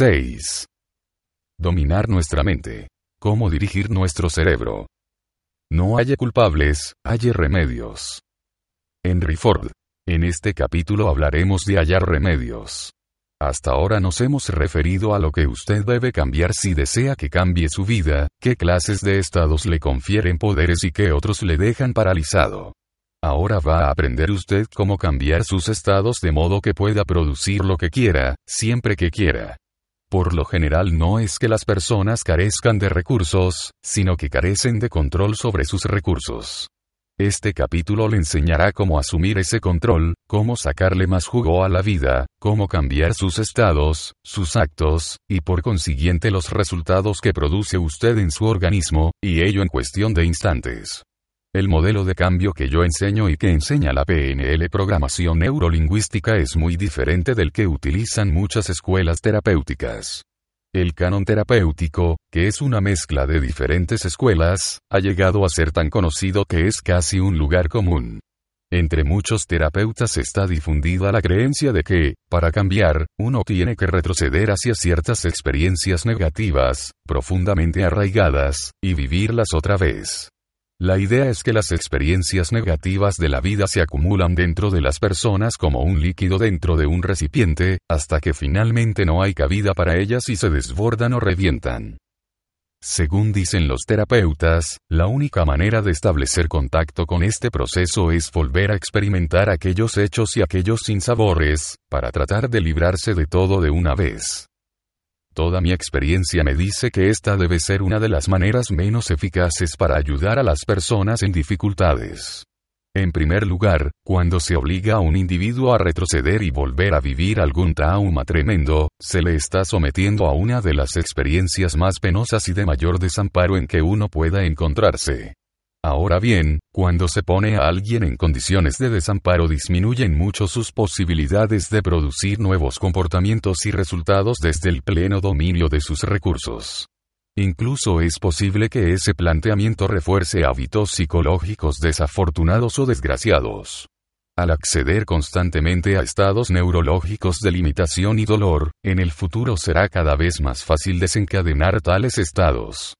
6. Dominar nuestra mente. Cómo dirigir nuestro cerebro. No haya culpables, hay remedios. Henry Ford. En este capítulo hablaremos de hallar remedios. Hasta ahora nos hemos referido a lo que usted debe cambiar si desea que cambie su vida, qué clases de estados le confieren poderes y qué otros le dejan paralizado. Ahora va a aprender usted cómo cambiar sus estados de modo que pueda producir lo que quiera, siempre que quiera. Por lo general no es que las personas carezcan de recursos, sino que carecen de control sobre sus recursos. Este capítulo le enseñará cómo asumir ese control, cómo sacarle más jugo a la vida, cómo cambiar sus estados, sus actos, y por consiguiente los resultados que produce usted en su organismo, y ello en cuestión de instantes. El modelo de cambio que yo enseño y que enseña la PNL programación neurolingüística es muy diferente del que utilizan muchas escuelas terapéuticas. El canon terapéutico, que es una mezcla de diferentes escuelas, ha llegado a ser tan conocido que es casi un lugar común. Entre muchos terapeutas está difundida la creencia de que, para cambiar, uno tiene que retroceder hacia ciertas experiencias negativas, profundamente arraigadas, y vivirlas otra vez. La idea es que las experiencias negativas de la vida se acumulan dentro de las personas como un líquido dentro de un recipiente, hasta que finalmente no hay cabida para ellas y se desbordan o revientan. Según dicen los terapeutas, la única manera de establecer contacto con este proceso es volver a experimentar aquellos hechos y aquellos sinsabores, para tratar de librarse de todo de una vez. Toda mi experiencia me dice que esta debe ser una de las maneras menos eficaces para ayudar a las personas en dificultades. En primer lugar, cuando se obliga a un individuo a retroceder y volver a vivir algún trauma tremendo, se le está sometiendo a una de las experiencias más penosas y de mayor desamparo en que uno pueda encontrarse. Ahora bien, cuando se pone a alguien en condiciones de desamparo disminuyen mucho sus posibilidades de producir nuevos comportamientos y resultados desde el pleno dominio de sus recursos. Incluso es posible que ese planteamiento refuerce hábitos psicológicos desafortunados o desgraciados. Al acceder constantemente a estados neurológicos de limitación y dolor, en el futuro será cada vez más fácil desencadenar tales estados.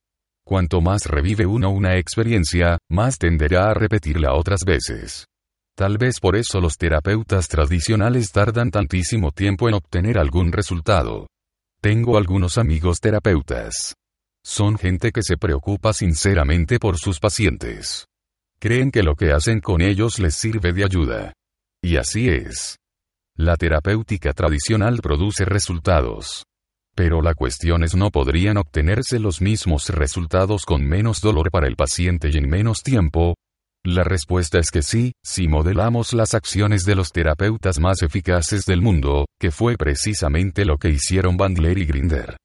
Cuanto más revive uno una experiencia, más tenderá a repetirla otras veces. Tal vez por eso los terapeutas tradicionales tardan tantísimo tiempo en obtener algún resultado. Tengo algunos amigos terapeutas. Son gente que se preocupa sinceramente por sus pacientes. Creen que lo que hacen con ellos les sirve de ayuda. Y así es. La terapéutica tradicional produce resultados. Pero la cuestión es no podrían obtenerse los mismos resultados con menos dolor para el paciente y en menos tiempo. La respuesta es que sí, si modelamos las acciones de los terapeutas más eficaces del mundo, que fue precisamente lo que hicieron Bandler y Grinder.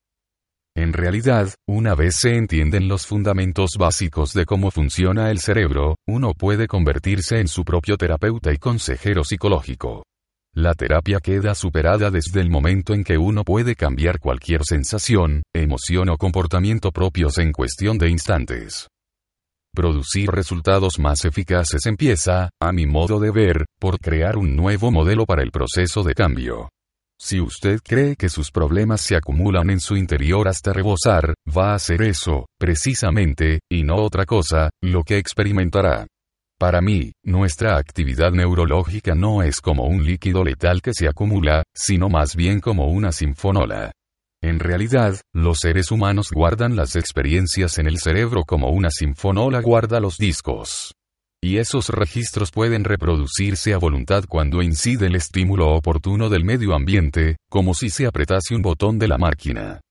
En realidad, una vez se entienden los fundamentos básicos de cómo funciona el cerebro, uno puede convertirse en su propio terapeuta y consejero psicológico. La terapia queda superada desde el momento en que uno puede cambiar cualquier sensación, emoción o comportamiento propios en cuestión de instantes. Producir resultados más eficaces empieza, a mi modo de ver, por crear un nuevo modelo para el proceso de cambio. Si usted cree que sus problemas se acumulan en su interior hasta rebosar, va a hacer eso, precisamente, y no otra cosa, lo que experimentará. Para mí, nuestra actividad neurológica no es como un líquido letal que se acumula, sino más bien como una sinfonola. En realidad, los seres humanos guardan las experiencias en el cerebro como una sinfonola guarda los discos. Y esos registros pueden reproducirse a voluntad cuando incide el estímulo oportuno del medio ambiente, como si se apretase un botón de la máquina.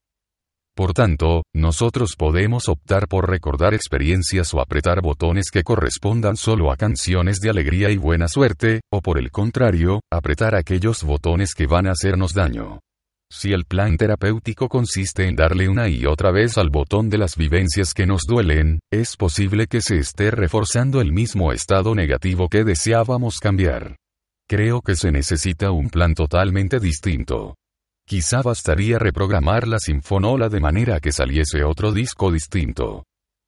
Por tanto, nosotros podemos optar por recordar experiencias o apretar botones que correspondan solo a canciones de alegría y buena suerte, o por el contrario, apretar aquellos botones que van a hacernos daño. Si el plan terapéutico consiste en darle una y otra vez al botón de las vivencias que nos duelen, es posible que se esté reforzando el mismo estado negativo que deseábamos cambiar. Creo que se necesita un plan totalmente distinto. Quizá bastaría reprogramar la sinfonola de manera que saliese otro disco distinto.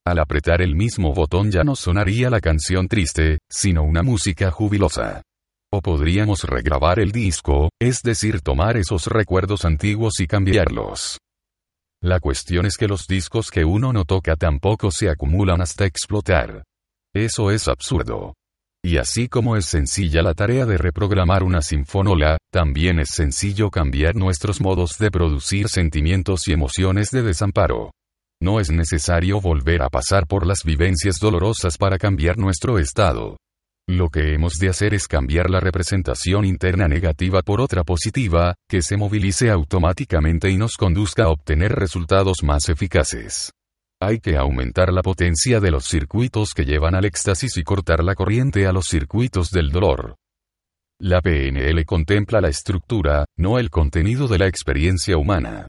Al apretar el mismo botón ya no sonaría la canción triste, sino una música jubilosa. O podríamos regrabar el disco, es decir, tomar esos recuerdos antiguos y cambiarlos. La cuestión es que los discos que uno no toca tampoco se acumulan hasta explotar. Eso es absurdo. Y así como es sencilla la tarea de reprogramar una sinfonola, también es sencillo cambiar nuestros modos de producir sentimientos y emociones de desamparo. No es necesario volver a pasar por las vivencias dolorosas para cambiar nuestro estado. Lo que hemos de hacer es cambiar la representación interna negativa por otra positiva, que se movilice automáticamente y nos conduzca a obtener resultados más eficaces. Hay que aumentar la potencia de los circuitos que llevan al éxtasis y cortar la corriente a los circuitos del dolor. La PNL contempla la estructura, no el contenido de la experiencia humana.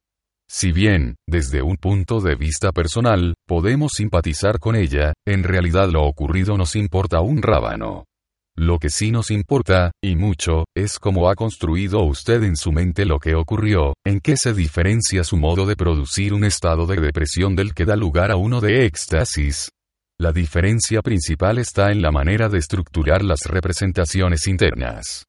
Si bien, desde un punto de vista personal, podemos simpatizar con ella, en realidad lo ocurrido nos importa un rábano. Lo que sí nos importa, y mucho, es cómo ha construido usted en su mente lo que ocurrió, en qué se diferencia su modo de producir un estado de depresión del que da lugar a uno de éxtasis. La diferencia principal está en la manera de estructurar las representaciones internas.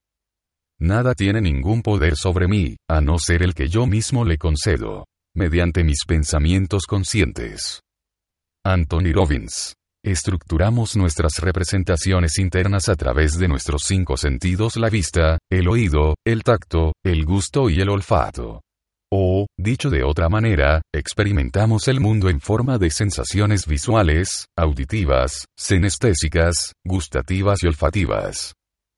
Nada tiene ningún poder sobre mí, a no ser el que yo mismo le concedo, mediante mis pensamientos conscientes. Anthony Robbins. Estructuramos nuestras representaciones internas a través de nuestros cinco sentidos, la vista, el oído, el tacto, el gusto y el olfato. O, dicho de otra manera, experimentamos el mundo en forma de sensaciones visuales, auditivas, senestésicas, gustativas y olfativas.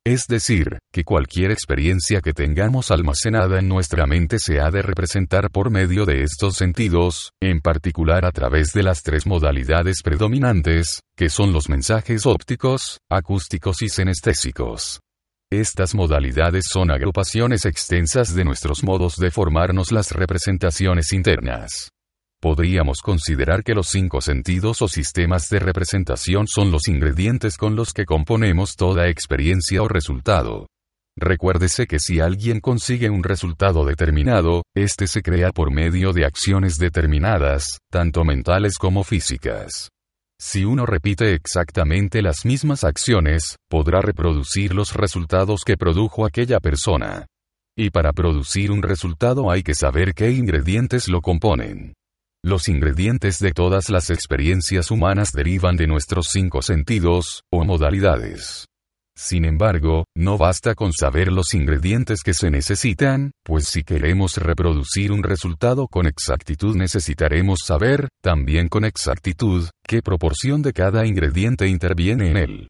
Es decir, que cualquier experiencia que tengamos almacenada en nuestra mente se ha de representar por medio de estos sentidos, en particular a través de las tres modalidades predominantes, que son los mensajes ópticos, acústicos y senestésicos. Estas modalidades son agrupaciones extensas de nuestros modos de formarnos las representaciones internas. Podríamos considerar que los cinco sentidos o sistemas de representación son los ingredientes con los que componemos toda experiencia o resultado. Recuérdese que si alguien consigue un resultado determinado, este se crea por medio de acciones determinadas, tanto mentales como físicas. Si uno repite exactamente las mismas acciones, podrá reproducir los resultados que produjo aquella persona. Y para producir un resultado hay que saber qué ingredientes lo componen. Los ingredientes de todas las experiencias humanas derivan de nuestros cinco sentidos, o modalidades. Sin embargo, no basta con saber los ingredientes que se necesitan, pues si queremos reproducir un resultado con exactitud necesitaremos saber, también con exactitud, qué proporción de cada ingrediente interviene en él.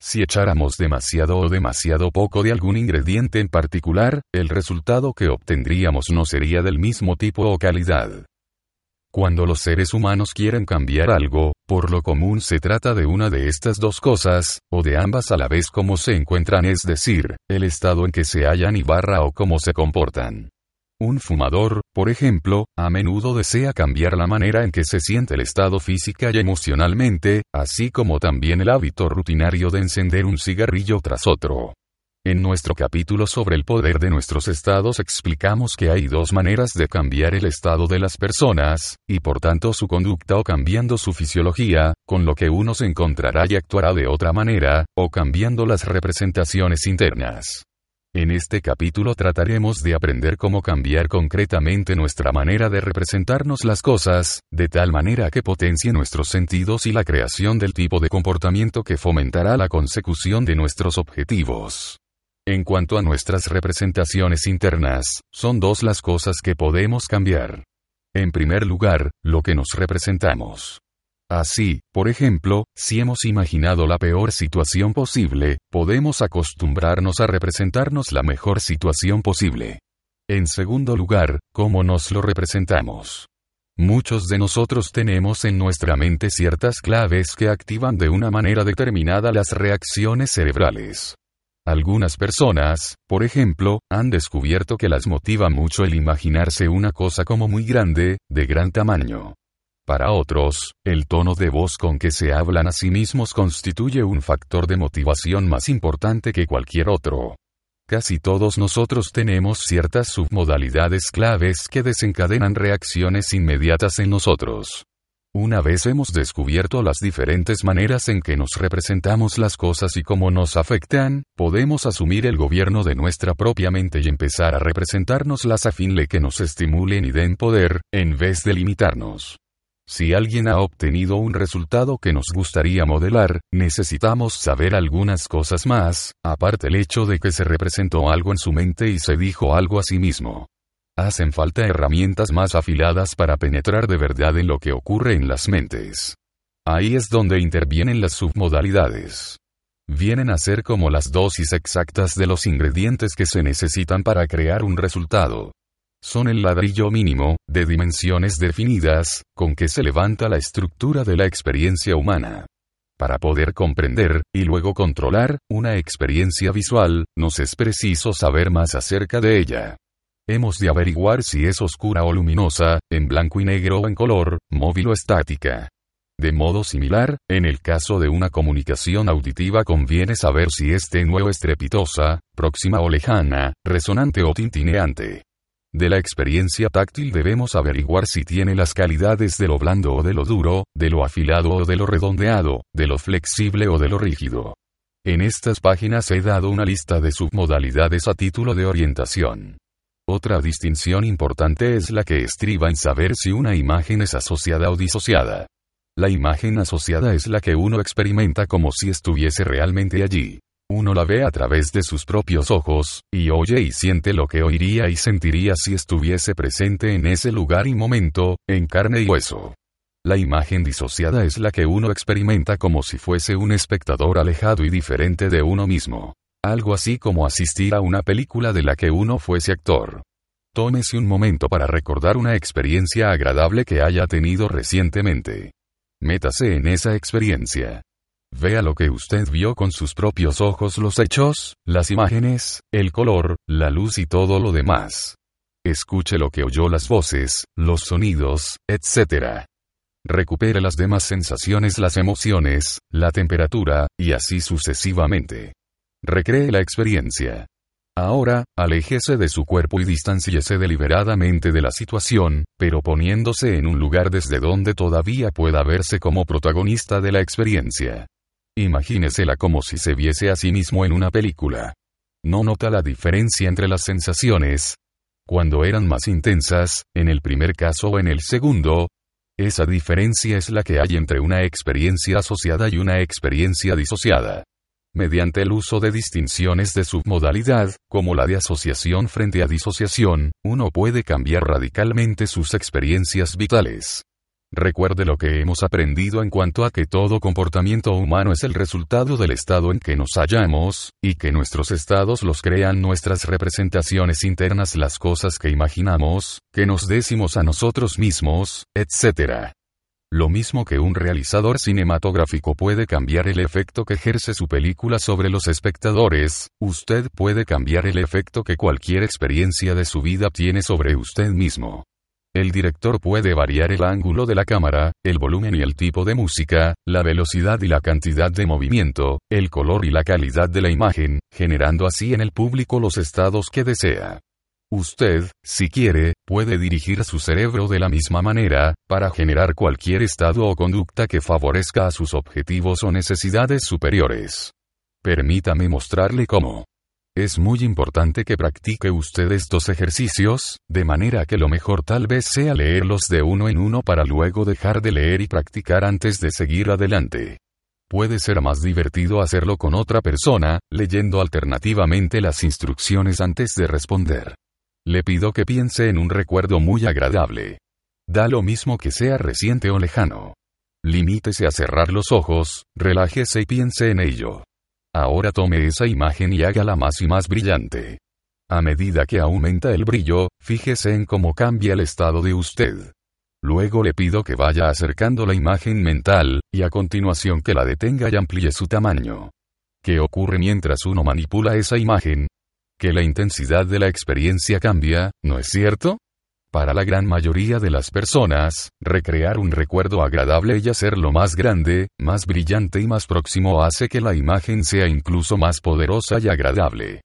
Si echáramos demasiado o demasiado poco de algún ingrediente en particular, el resultado que obtendríamos no sería del mismo tipo o calidad. Cuando los seres humanos quieren cambiar algo, por lo común se trata de una de estas dos cosas, o de ambas a la vez como se encuentran, es decir, el estado en que se hallan y barra o cómo se comportan. Un fumador, por ejemplo, a menudo desea cambiar la manera en que se siente el estado física y emocionalmente, así como también el hábito rutinario de encender un cigarrillo tras otro. En nuestro capítulo sobre el poder de nuestros estados explicamos que hay dos maneras de cambiar el estado de las personas, y por tanto su conducta o cambiando su fisiología, con lo que uno se encontrará y actuará de otra manera, o cambiando las representaciones internas. En este capítulo trataremos de aprender cómo cambiar concretamente nuestra manera de representarnos las cosas, de tal manera que potencie nuestros sentidos y la creación del tipo de comportamiento que fomentará la consecución de nuestros objetivos. En cuanto a nuestras representaciones internas, son dos las cosas que podemos cambiar. En primer lugar, lo que nos representamos. Así, por ejemplo, si hemos imaginado la peor situación posible, podemos acostumbrarnos a representarnos la mejor situación posible. En segundo lugar, cómo nos lo representamos. Muchos de nosotros tenemos en nuestra mente ciertas claves que activan de una manera determinada las reacciones cerebrales. Algunas personas, por ejemplo, han descubierto que las motiva mucho el imaginarse una cosa como muy grande, de gran tamaño. Para otros, el tono de voz con que se hablan a sí mismos constituye un factor de motivación más importante que cualquier otro. Casi todos nosotros tenemos ciertas submodalidades claves que desencadenan reacciones inmediatas en nosotros. Una vez hemos descubierto las diferentes maneras en que nos representamos las cosas y cómo nos afectan, podemos asumir el gobierno de nuestra propia mente y empezar a representarnos las a fin de que nos estimulen y den poder, en vez de limitarnos. Si alguien ha obtenido un resultado que nos gustaría modelar, necesitamos saber algunas cosas más, aparte el hecho de que se representó algo en su mente y se dijo algo a sí mismo. Hacen falta herramientas más afiladas para penetrar de verdad en lo que ocurre en las mentes. Ahí es donde intervienen las submodalidades. Vienen a ser como las dosis exactas de los ingredientes que se necesitan para crear un resultado. Son el ladrillo mínimo, de dimensiones definidas, con que se levanta la estructura de la experiencia humana. Para poder comprender, y luego controlar, una experiencia visual, nos es preciso saber más acerca de ella. Hemos de averiguar si es oscura o luminosa, en blanco y negro o en color, móvil o estática. De modo similar, en el caso de una comunicación auditiva conviene saber si es tenue o estrepitosa, próxima o lejana, resonante o tintineante. De la experiencia táctil debemos averiguar si tiene las calidades de lo blando o de lo duro, de lo afilado o de lo redondeado, de lo flexible o de lo rígido. En estas páginas he dado una lista de submodalidades a título de orientación. Otra distinción importante es la que estriba en saber si una imagen es asociada o disociada. La imagen asociada es la que uno experimenta como si estuviese realmente allí. Uno la ve a través de sus propios ojos, y oye y siente lo que oiría y sentiría si estuviese presente en ese lugar y momento, en carne y hueso. La imagen disociada es la que uno experimenta como si fuese un espectador alejado y diferente de uno mismo. Algo así como asistir a una película de la que uno fuese actor. Tómese un momento para recordar una experiencia agradable que haya tenido recientemente. Métase en esa experiencia. Vea lo que usted vio con sus propios ojos los hechos, las imágenes, el color, la luz y todo lo demás. Escuche lo que oyó las voces, los sonidos, etc. Recupere las demás sensaciones, las emociones, la temperatura, y así sucesivamente. Recree la experiencia. Ahora, aléjese de su cuerpo y distanciese deliberadamente de la situación, pero poniéndose en un lugar desde donde todavía pueda verse como protagonista de la experiencia. Imagínesela como si se viese a sí mismo en una película. ¿No nota la diferencia entre las sensaciones? Cuando eran más intensas, en el primer caso o en el segundo, esa diferencia es la que hay entre una experiencia asociada y una experiencia disociada. Mediante el uso de distinciones de submodalidad, como la de asociación frente a disociación, uno puede cambiar radicalmente sus experiencias vitales. Recuerde lo que hemos aprendido en cuanto a que todo comportamiento humano es el resultado del estado en que nos hallamos, y que nuestros estados los crean nuestras representaciones internas, las cosas que imaginamos, que nos decimos a nosotros mismos, etc. Lo mismo que un realizador cinematográfico puede cambiar el efecto que ejerce su película sobre los espectadores, usted puede cambiar el efecto que cualquier experiencia de su vida tiene sobre usted mismo. El director puede variar el ángulo de la cámara, el volumen y el tipo de música, la velocidad y la cantidad de movimiento, el color y la calidad de la imagen, generando así en el público los estados que desea. Usted, si quiere, puede dirigir su cerebro de la misma manera, para generar cualquier estado o conducta que favorezca a sus objetivos o necesidades superiores. Permítame mostrarle cómo. Es muy importante que practique usted estos ejercicios, de manera que lo mejor tal vez sea leerlos de uno en uno para luego dejar de leer y practicar antes de seguir adelante. Puede ser más divertido hacerlo con otra persona, leyendo alternativamente las instrucciones antes de responder. Le pido que piense en un recuerdo muy agradable. Da lo mismo que sea reciente o lejano. Limítese a cerrar los ojos, relájese y piense en ello. Ahora tome esa imagen y hágala más y más brillante. A medida que aumenta el brillo, fíjese en cómo cambia el estado de usted. Luego le pido que vaya acercando la imagen mental, y a continuación que la detenga y amplíe su tamaño. ¿Qué ocurre mientras uno manipula esa imagen? Que la intensidad de la experiencia cambia, ¿no es cierto? Para la gran mayoría de las personas, recrear un recuerdo agradable y hacerlo más grande, más brillante y más próximo hace que la imagen sea incluso más poderosa y agradable.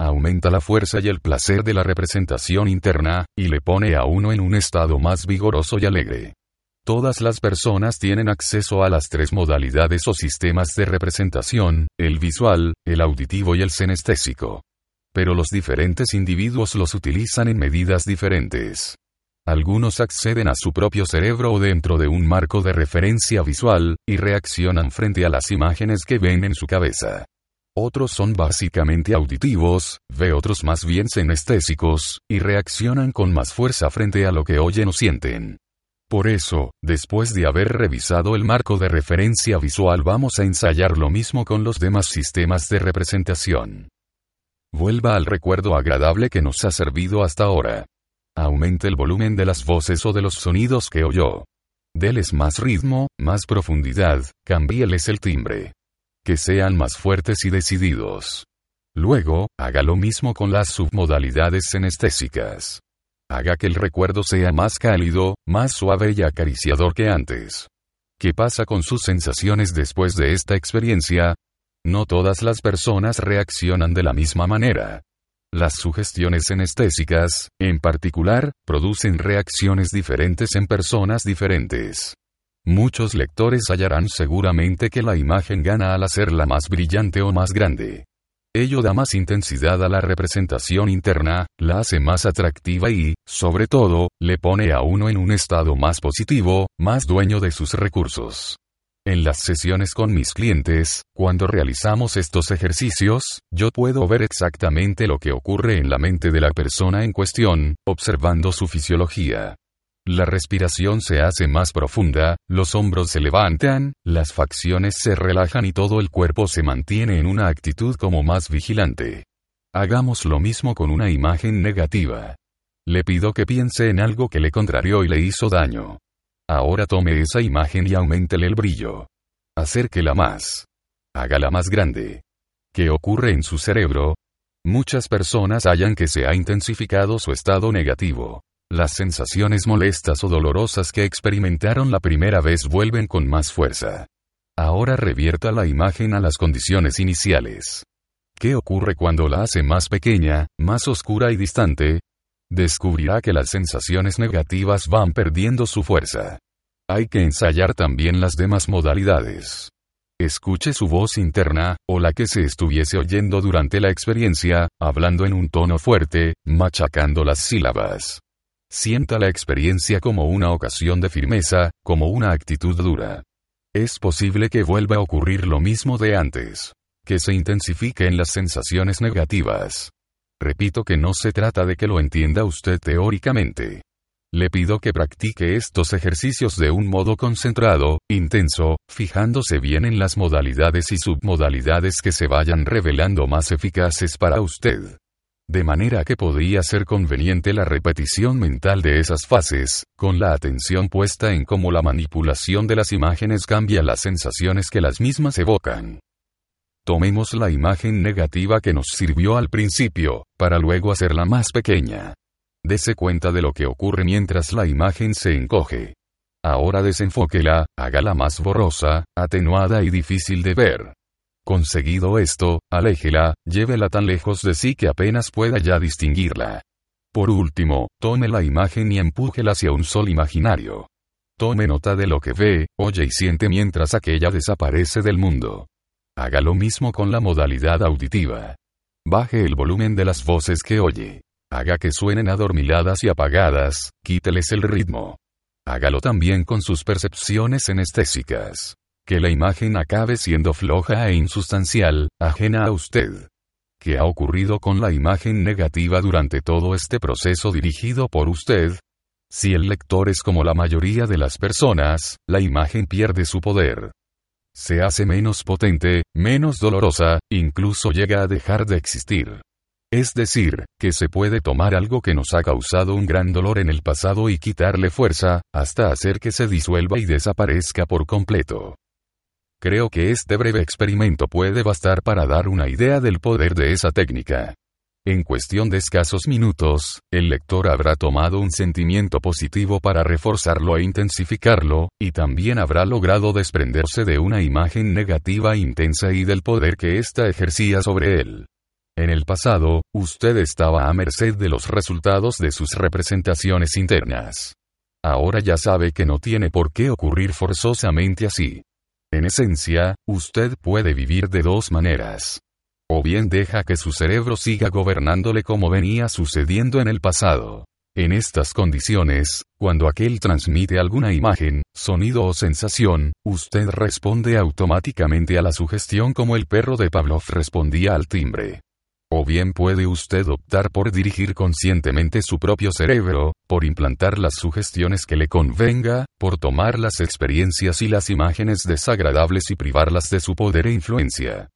Aumenta la fuerza y el placer de la representación interna, y le pone a uno en un estado más vigoroso y alegre. Todas las personas tienen acceso a las tres modalidades o sistemas de representación, el visual, el auditivo y el senestésico. Pero los diferentes individuos los utilizan en medidas diferentes. Algunos acceden a su propio cerebro o dentro de un marco de referencia visual, y reaccionan frente a las imágenes que ven en su cabeza. Otros son básicamente auditivos, ve otros más bien senestésicos, y reaccionan con más fuerza frente a lo que oyen o sienten. Por eso, después de haber revisado el marco de referencia visual vamos a ensayar lo mismo con los demás sistemas de representación. Vuelva al recuerdo agradable que nos ha servido hasta ahora. Aumente el volumen de las voces o de los sonidos que oyó. Deles más ritmo, más profundidad, cambíeles el timbre. Que sean más fuertes y decididos. Luego, haga lo mismo con las submodalidades senestésicas. Haga que el recuerdo sea más cálido, más suave y acariciador que antes. ¿Qué pasa con sus sensaciones después de esta experiencia? No todas las personas reaccionan de la misma manera. Las sugestiones senestésicas, en particular, producen reacciones diferentes en personas diferentes. Muchos lectores hallarán seguramente que la imagen gana al hacerla más brillante o más grande. Ello da más intensidad a la representación interna, la hace más atractiva y, sobre todo, le pone a uno en un estado más positivo, más dueño de sus recursos. En las sesiones con mis clientes, cuando realizamos estos ejercicios, yo puedo ver exactamente lo que ocurre en la mente de la persona en cuestión, observando su fisiología. La respiración se hace más profunda, los hombros se levantan, las facciones se relajan y todo el cuerpo se mantiene en una actitud como más vigilante. Hagamos lo mismo con una imagen negativa. Le pido que piense en algo que le contrarió y le hizo daño. Ahora tome esa imagen y aumentele el brillo. Acérquela más. Hágala más grande. ¿Qué ocurre en su cerebro? Muchas personas hallan que se ha intensificado su estado negativo. Las sensaciones molestas o dolorosas que experimentaron la primera vez vuelven con más fuerza. Ahora revierta la imagen a las condiciones iniciales. ¿Qué ocurre cuando la hace más pequeña, más oscura y distante? Descubrirá que las sensaciones negativas van perdiendo su fuerza. Hay que ensayar también las demás modalidades. Escuche su voz interna, o la que se estuviese oyendo durante la experiencia, hablando en un tono fuerte, machacando las sílabas. Sienta la experiencia como una ocasión de firmeza, como una actitud dura. Es posible que vuelva a ocurrir lo mismo de antes. Que se intensifiquen las sensaciones negativas. Repito que no se trata de que lo entienda usted teóricamente. Le pido que practique estos ejercicios de un modo concentrado, intenso, fijándose bien en las modalidades y submodalidades que se vayan revelando más eficaces para usted. De manera que podría ser conveniente la repetición mental de esas fases, con la atención puesta en cómo la manipulación de las imágenes cambia las sensaciones que las mismas evocan. Tomemos la imagen negativa que nos sirvió al principio, para luego hacerla más pequeña. Dese cuenta de lo que ocurre mientras la imagen se encoge. Ahora desenfóquela, hágala más borrosa, atenuada y difícil de ver. Conseguido esto, aléjela, llévela tan lejos de sí que apenas pueda ya distinguirla. Por último, tome la imagen y empújela hacia un sol imaginario. Tome nota de lo que ve, oye y siente mientras aquella desaparece del mundo. Haga lo mismo con la modalidad auditiva. Baje el volumen de las voces que oye. Haga que suenen adormiladas y apagadas, quíteles el ritmo. Hágalo también con sus percepciones anestésicas. Que la imagen acabe siendo floja e insustancial, ajena a usted. ¿Qué ha ocurrido con la imagen negativa durante todo este proceso dirigido por usted? Si el lector es como la mayoría de las personas, la imagen pierde su poder se hace menos potente, menos dolorosa, incluso llega a dejar de existir. Es decir, que se puede tomar algo que nos ha causado un gran dolor en el pasado y quitarle fuerza, hasta hacer que se disuelva y desaparezca por completo. Creo que este breve experimento puede bastar para dar una idea del poder de esa técnica. En cuestión de escasos minutos, el lector habrá tomado un sentimiento positivo para reforzarlo e intensificarlo, y también habrá logrado desprenderse de una imagen negativa intensa y del poder que ésta ejercía sobre él. En el pasado, usted estaba a merced de los resultados de sus representaciones internas. Ahora ya sabe que no tiene por qué ocurrir forzosamente así. En esencia, usted puede vivir de dos maneras. O bien deja que su cerebro siga gobernándole como venía sucediendo en el pasado. En estas condiciones, cuando aquel transmite alguna imagen, sonido o sensación, usted responde automáticamente a la sugestión como el perro de Pavlov respondía al timbre. O bien puede usted optar por dirigir conscientemente su propio cerebro, por implantar las sugestiones que le convenga, por tomar las experiencias y las imágenes desagradables y privarlas de su poder e influencia.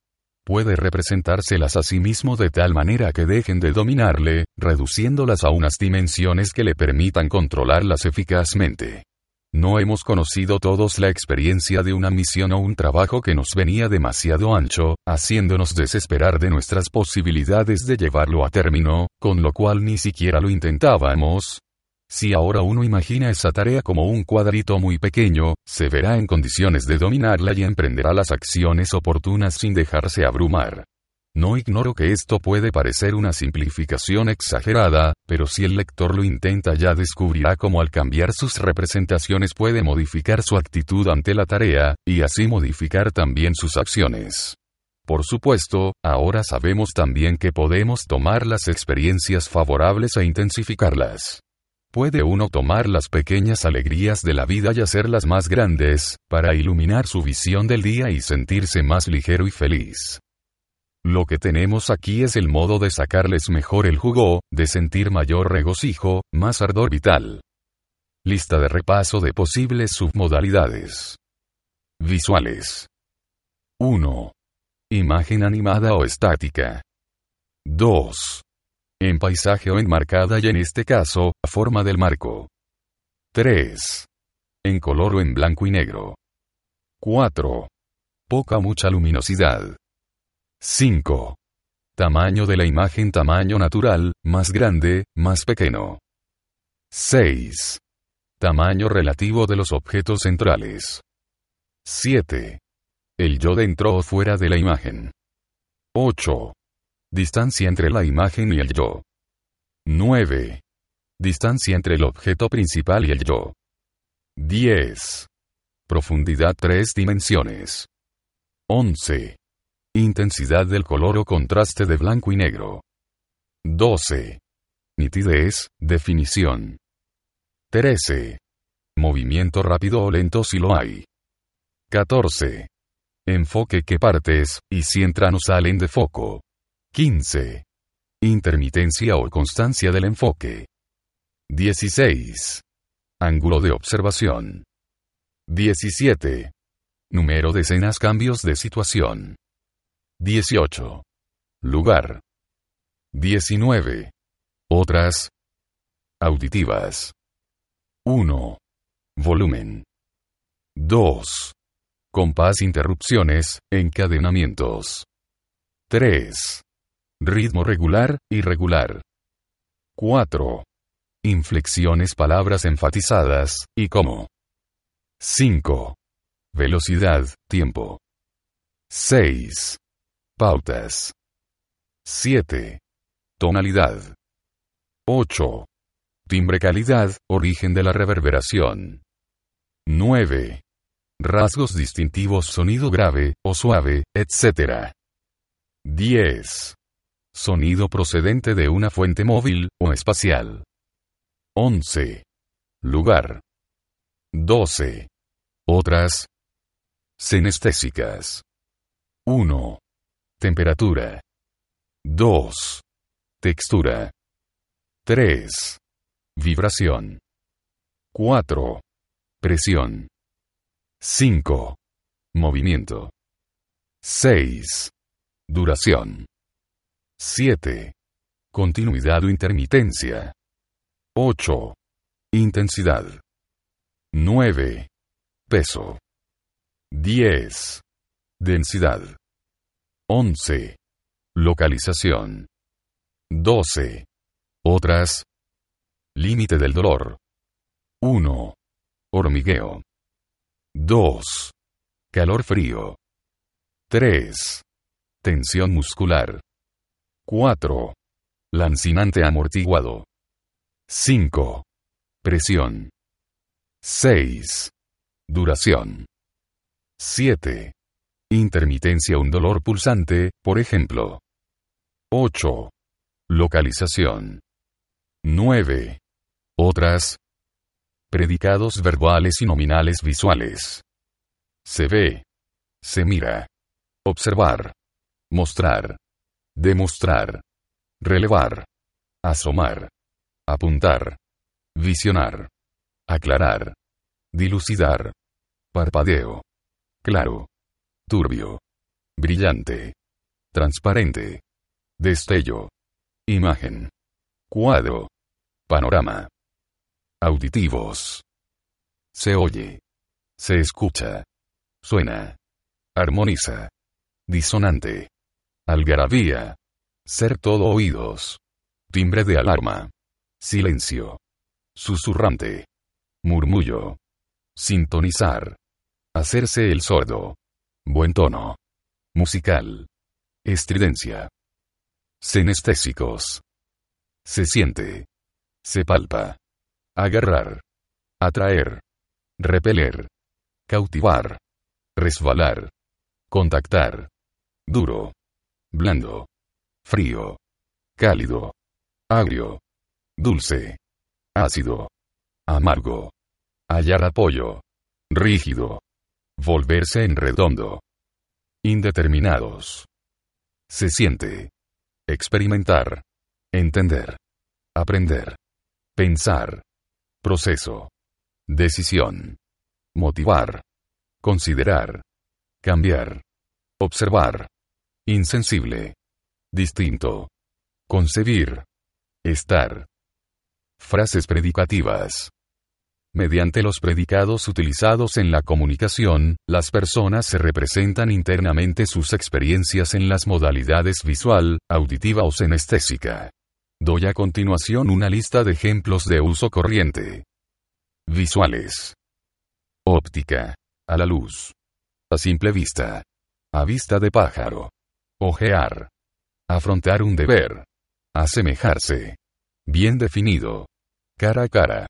Puede representárselas a sí mismo de tal manera que dejen de dominarle, reduciéndolas a unas dimensiones que le permitan controlarlas eficazmente. No hemos conocido todos la experiencia de una misión o un trabajo que nos venía demasiado ancho, haciéndonos desesperar de nuestras posibilidades de llevarlo a término, con lo cual ni siquiera lo intentábamos. Si ahora uno imagina esa tarea como un cuadrito muy pequeño, se verá en condiciones de dominarla y emprenderá las acciones oportunas sin dejarse abrumar. No ignoro que esto puede parecer una simplificación exagerada, pero si el lector lo intenta ya descubrirá cómo al cambiar sus representaciones puede modificar su actitud ante la tarea, y así modificar también sus acciones. Por supuesto, ahora sabemos también que podemos tomar las experiencias favorables e intensificarlas. Puede uno tomar las pequeñas alegrías de la vida y hacerlas más grandes, para iluminar su visión del día y sentirse más ligero y feliz. Lo que tenemos aquí es el modo de sacarles mejor el jugo, de sentir mayor regocijo, más ardor vital. Lista de repaso de posibles submodalidades. Visuales. 1. Imagen animada o estática. 2. En paisaje o enmarcada y en este caso, forma del marco. 3. En color o en blanco y negro. 4. Poca mucha luminosidad. 5. Tamaño de la imagen tamaño natural, más grande, más pequeño. 6. Tamaño relativo de los objetos centrales. 7. El yo dentro o fuera de la imagen. 8. Distancia entre la imagen y el yo. 9. Distancia entre el objeto principal y el yo. 10. Profundidad tres dimensiones. 11. Intensidad del color o contraste de blanco y negro. 12. Nitidez, definición. 13. Movimiento rápido o lento si lo hay. 14. Enfoque qué partes, y si entran o salen de foco. 15. Intermitencia o constancia del enfoque. 16. Ángulo de observación. 17. Número de escenas cambios de situación. 18. Lugar. 19. Otras. Auditivas. 1. Volumen. 2. Compás interrupciones, encadenamientos. 3. Ritmo regular, irregular. 4. Inflexiones palabras enfatizadas, y como. 5. Velocidad, tiempo. 6. Pautas. 7. Tonalidad. 8. Timbre calidad, origen de la reverberación. 9. Rasgos distintivos sonido grave, o suave, etc. 10. Sonido procedente de una fuente móvil, o espacial. 11. Lugar. 12. Otras. Senestésicas. 1. Temperatura. 2. Textura. 3. Vibración. 4. Presión. 5. Movimiento. 6. Duración. 7. Continuidad o intermitencia. 8. Intensidad. 9. Peso. 10. Densidad. 11. Localización. 12. Otras. Límite del dolor. 1. Hormigueo. 2. Calor frío. 3. Tensión muscular. 4. Lancinante amortiguado. 5. Presión. 6. Duración. 7. Intermitencia un dolor pulsante, por ejemplo. 8. Localización. 9. Otras. Predicados verbales y nominales visuales. Se ve. Se mira. Observar. Mostrar. Demostrar. Relevar. Asomar. Apuntar. Visionar. Aclarar. Dilucidar. Parpadeo. Claro. Turbio. Brillante. Transparente. Destello. Imagen. Cuadro. Panorama. Auditivos. Se oye. Se escucha. Suena. Armoniza. Disonante. Algarabía. Ser todo oídos. Timbre de alarma. Silencio. Susurrante. Murmullo. Sintonizar. Hacerse el sordo. Buen tono. Musical. Estridencia. Senestésicos. Se siente. Se palpa. Agarrar. Atraer. Repeler. Cautivar. Resbalar. Contactar. Duro. Blando. Frío. Cálido. Agrio. Dulce. Ácido. Amargo. Hallar apoyo. Rígido. Volverse en redondo. Indeterminados. Se siente. Experimentar. Entender. Aprender. Pensar. Proceso. Decisión. Motivar. Considerar. Cambiar. Observar. Insensible. Distinto. Concebir. Estar. Frases predicativas. Mediante los predicados utilizados en la comunicación, las personas se representan internamente sus experiencias en las modalidades visual, auditiva o senestésica. Doy a continuación una lista de ejemplos de uso corriente. Visuales. Óptica. A la luz. A simple vista. A vista de pájaro. Ojear. Afrontar un deber. Asemejarse. Bien definido. Cara a cara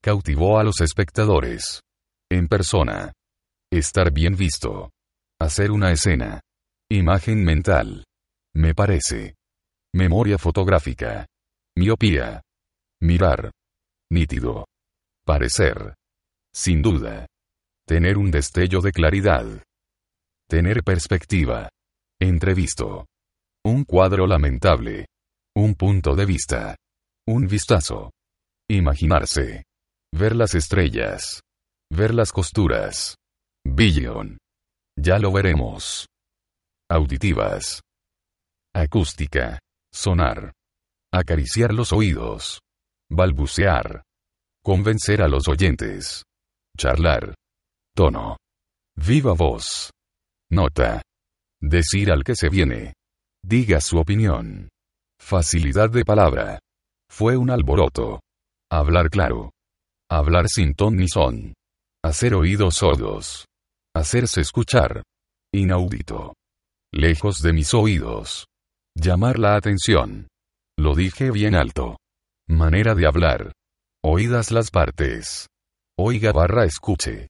cautivó a los espectadores. En persona. Estar bien visto. Hacer una escena. Imagen mental. Me parece. Memoria fotográfica. Miopía. Mirar. Nítido. Parecer. Sin duda. Tener un destello de claridad. Tener perspectiva. Entrevisto. Un cuadro lamentable. Un punto de vista. Un vistazo. Imaginarse. Ver las estrellas. Ver las costuras. Billion. Ya lo veremos. Auditivas. Acústica. Sonar. Acariciar los oídos. Balbucear. Convencer a los oyentes. Charlar. Tono. Viva voz. Nota. Decir al que se viene. Diga su opinión. Facilidad de palabra. Fue un alboroto. Hablar claro. Hablar sin ton ni son. Hacer oídos sordos. Hacerse escuchar. Inaudito. Lejos de mis oídos. Llamar la atención. Lo dije bien alto. Manera de hablar. Oídas las partes. Oiga barra escuche.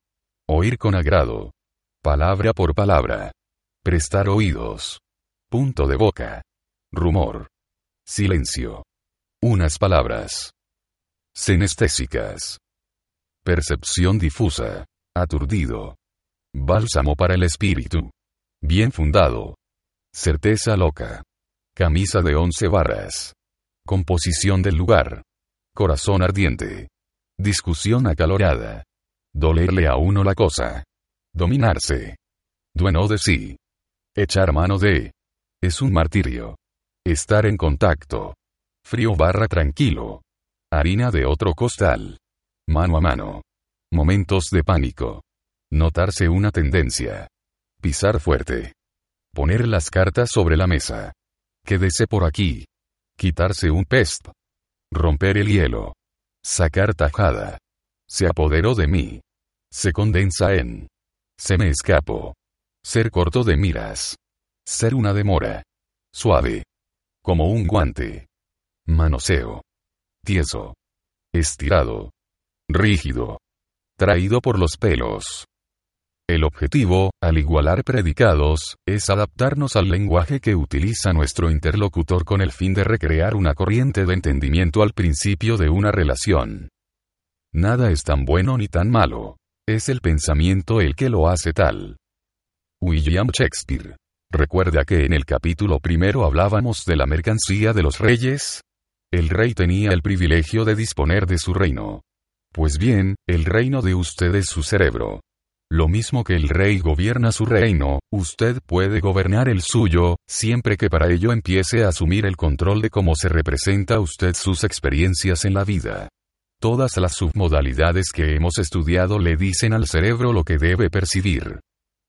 Oír con agrado. Palabra por palabra. Prestar oídos. Punto de boca. Rumor. Silencio. Unas palabras. Senestésicas. Percepción difusa. Aturdido. Bálsamo para el espíritu. Bien fundado. Certeza loca. Camisa de once barras. Composición del lugar. Corazón ardiente. Discusión acalorada. Dolerle a uno la cosa. Dominarse. Dueno de sí. Echar mano de. Es un martirio. Estar en contacto. Frío barra tranquilo. Harina de otro costal. Mano a mano. Momentos de pánico. Notarse una tendencia. Pisar fuerte. Poner las cartas sobre la mesa. Quédese por aquí. Quitarse un pest. Romper el hielo. Sacar tajada. Se apoderó de mí. Se condensa en. Se me escapó. Ser corto de miras. Ser una demora. Suave. Como un guante. Manoseo. Tieso. Estirado. Rígido. traído por los pelos. El objetivo, al igualar predicados, es adaptarnos al lenguaje que utiliza nuestro interlocutor con el fin de recrear una corriente de entendimiento al principio de una relación. Nada es tan bueno ni tan malo. Es el pensamiento el que lo hace tal. William Shakespeare. ¿Recuerda que en el capítulo primero hablábamos de la mercancía de los reyes? El rey tenía el privilegio de disponer de su reino. Pues bien, el reino de usted es su cerebro. Lo mismo que el rey gobierna su reino, usted puede gobernar el suyo, siempre que para ello empiece a asumir el control de cómo se representa usted sus experiencias en la vida. Todas las submodalidades que hemos estudiado le dicen al cerebro lo que debe percibir.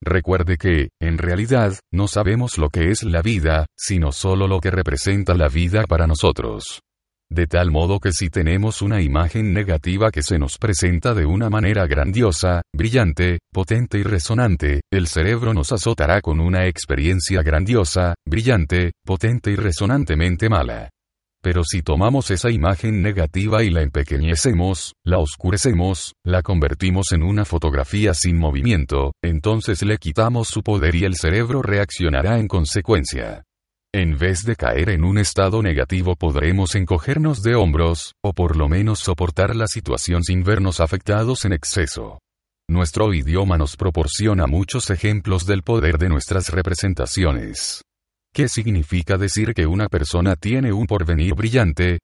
Recuerde que, en realidad, no sabemos lo que es la vida, sino solo lo que representa la vida para nosotros. De tal modo que si tenemos una imagen negativa que se nos presenta de una manera grandiosa, brillante, potente y resonante, el cerebro nos azotará con una experiencia grandiosa, brillante, potente y resonantemente mala. Pero si tomamos esa imagen negativa y la empequeñecemos, la oscurecemos, la convertimos en una fotografía sin movimiento, entonces le quitamos su poder y el cerebro reaccionará en consecuencia. En vez de caer en un estado negativo podremos encogernos de hombros, o por lo menos soportar la situación sin vernos afectados en exceso. Nuestro idioma nos proporciona muchos ejemplos del poder de nuestras representaciones. ¿Qué significa decir que una persona tiene un porvenir brillante?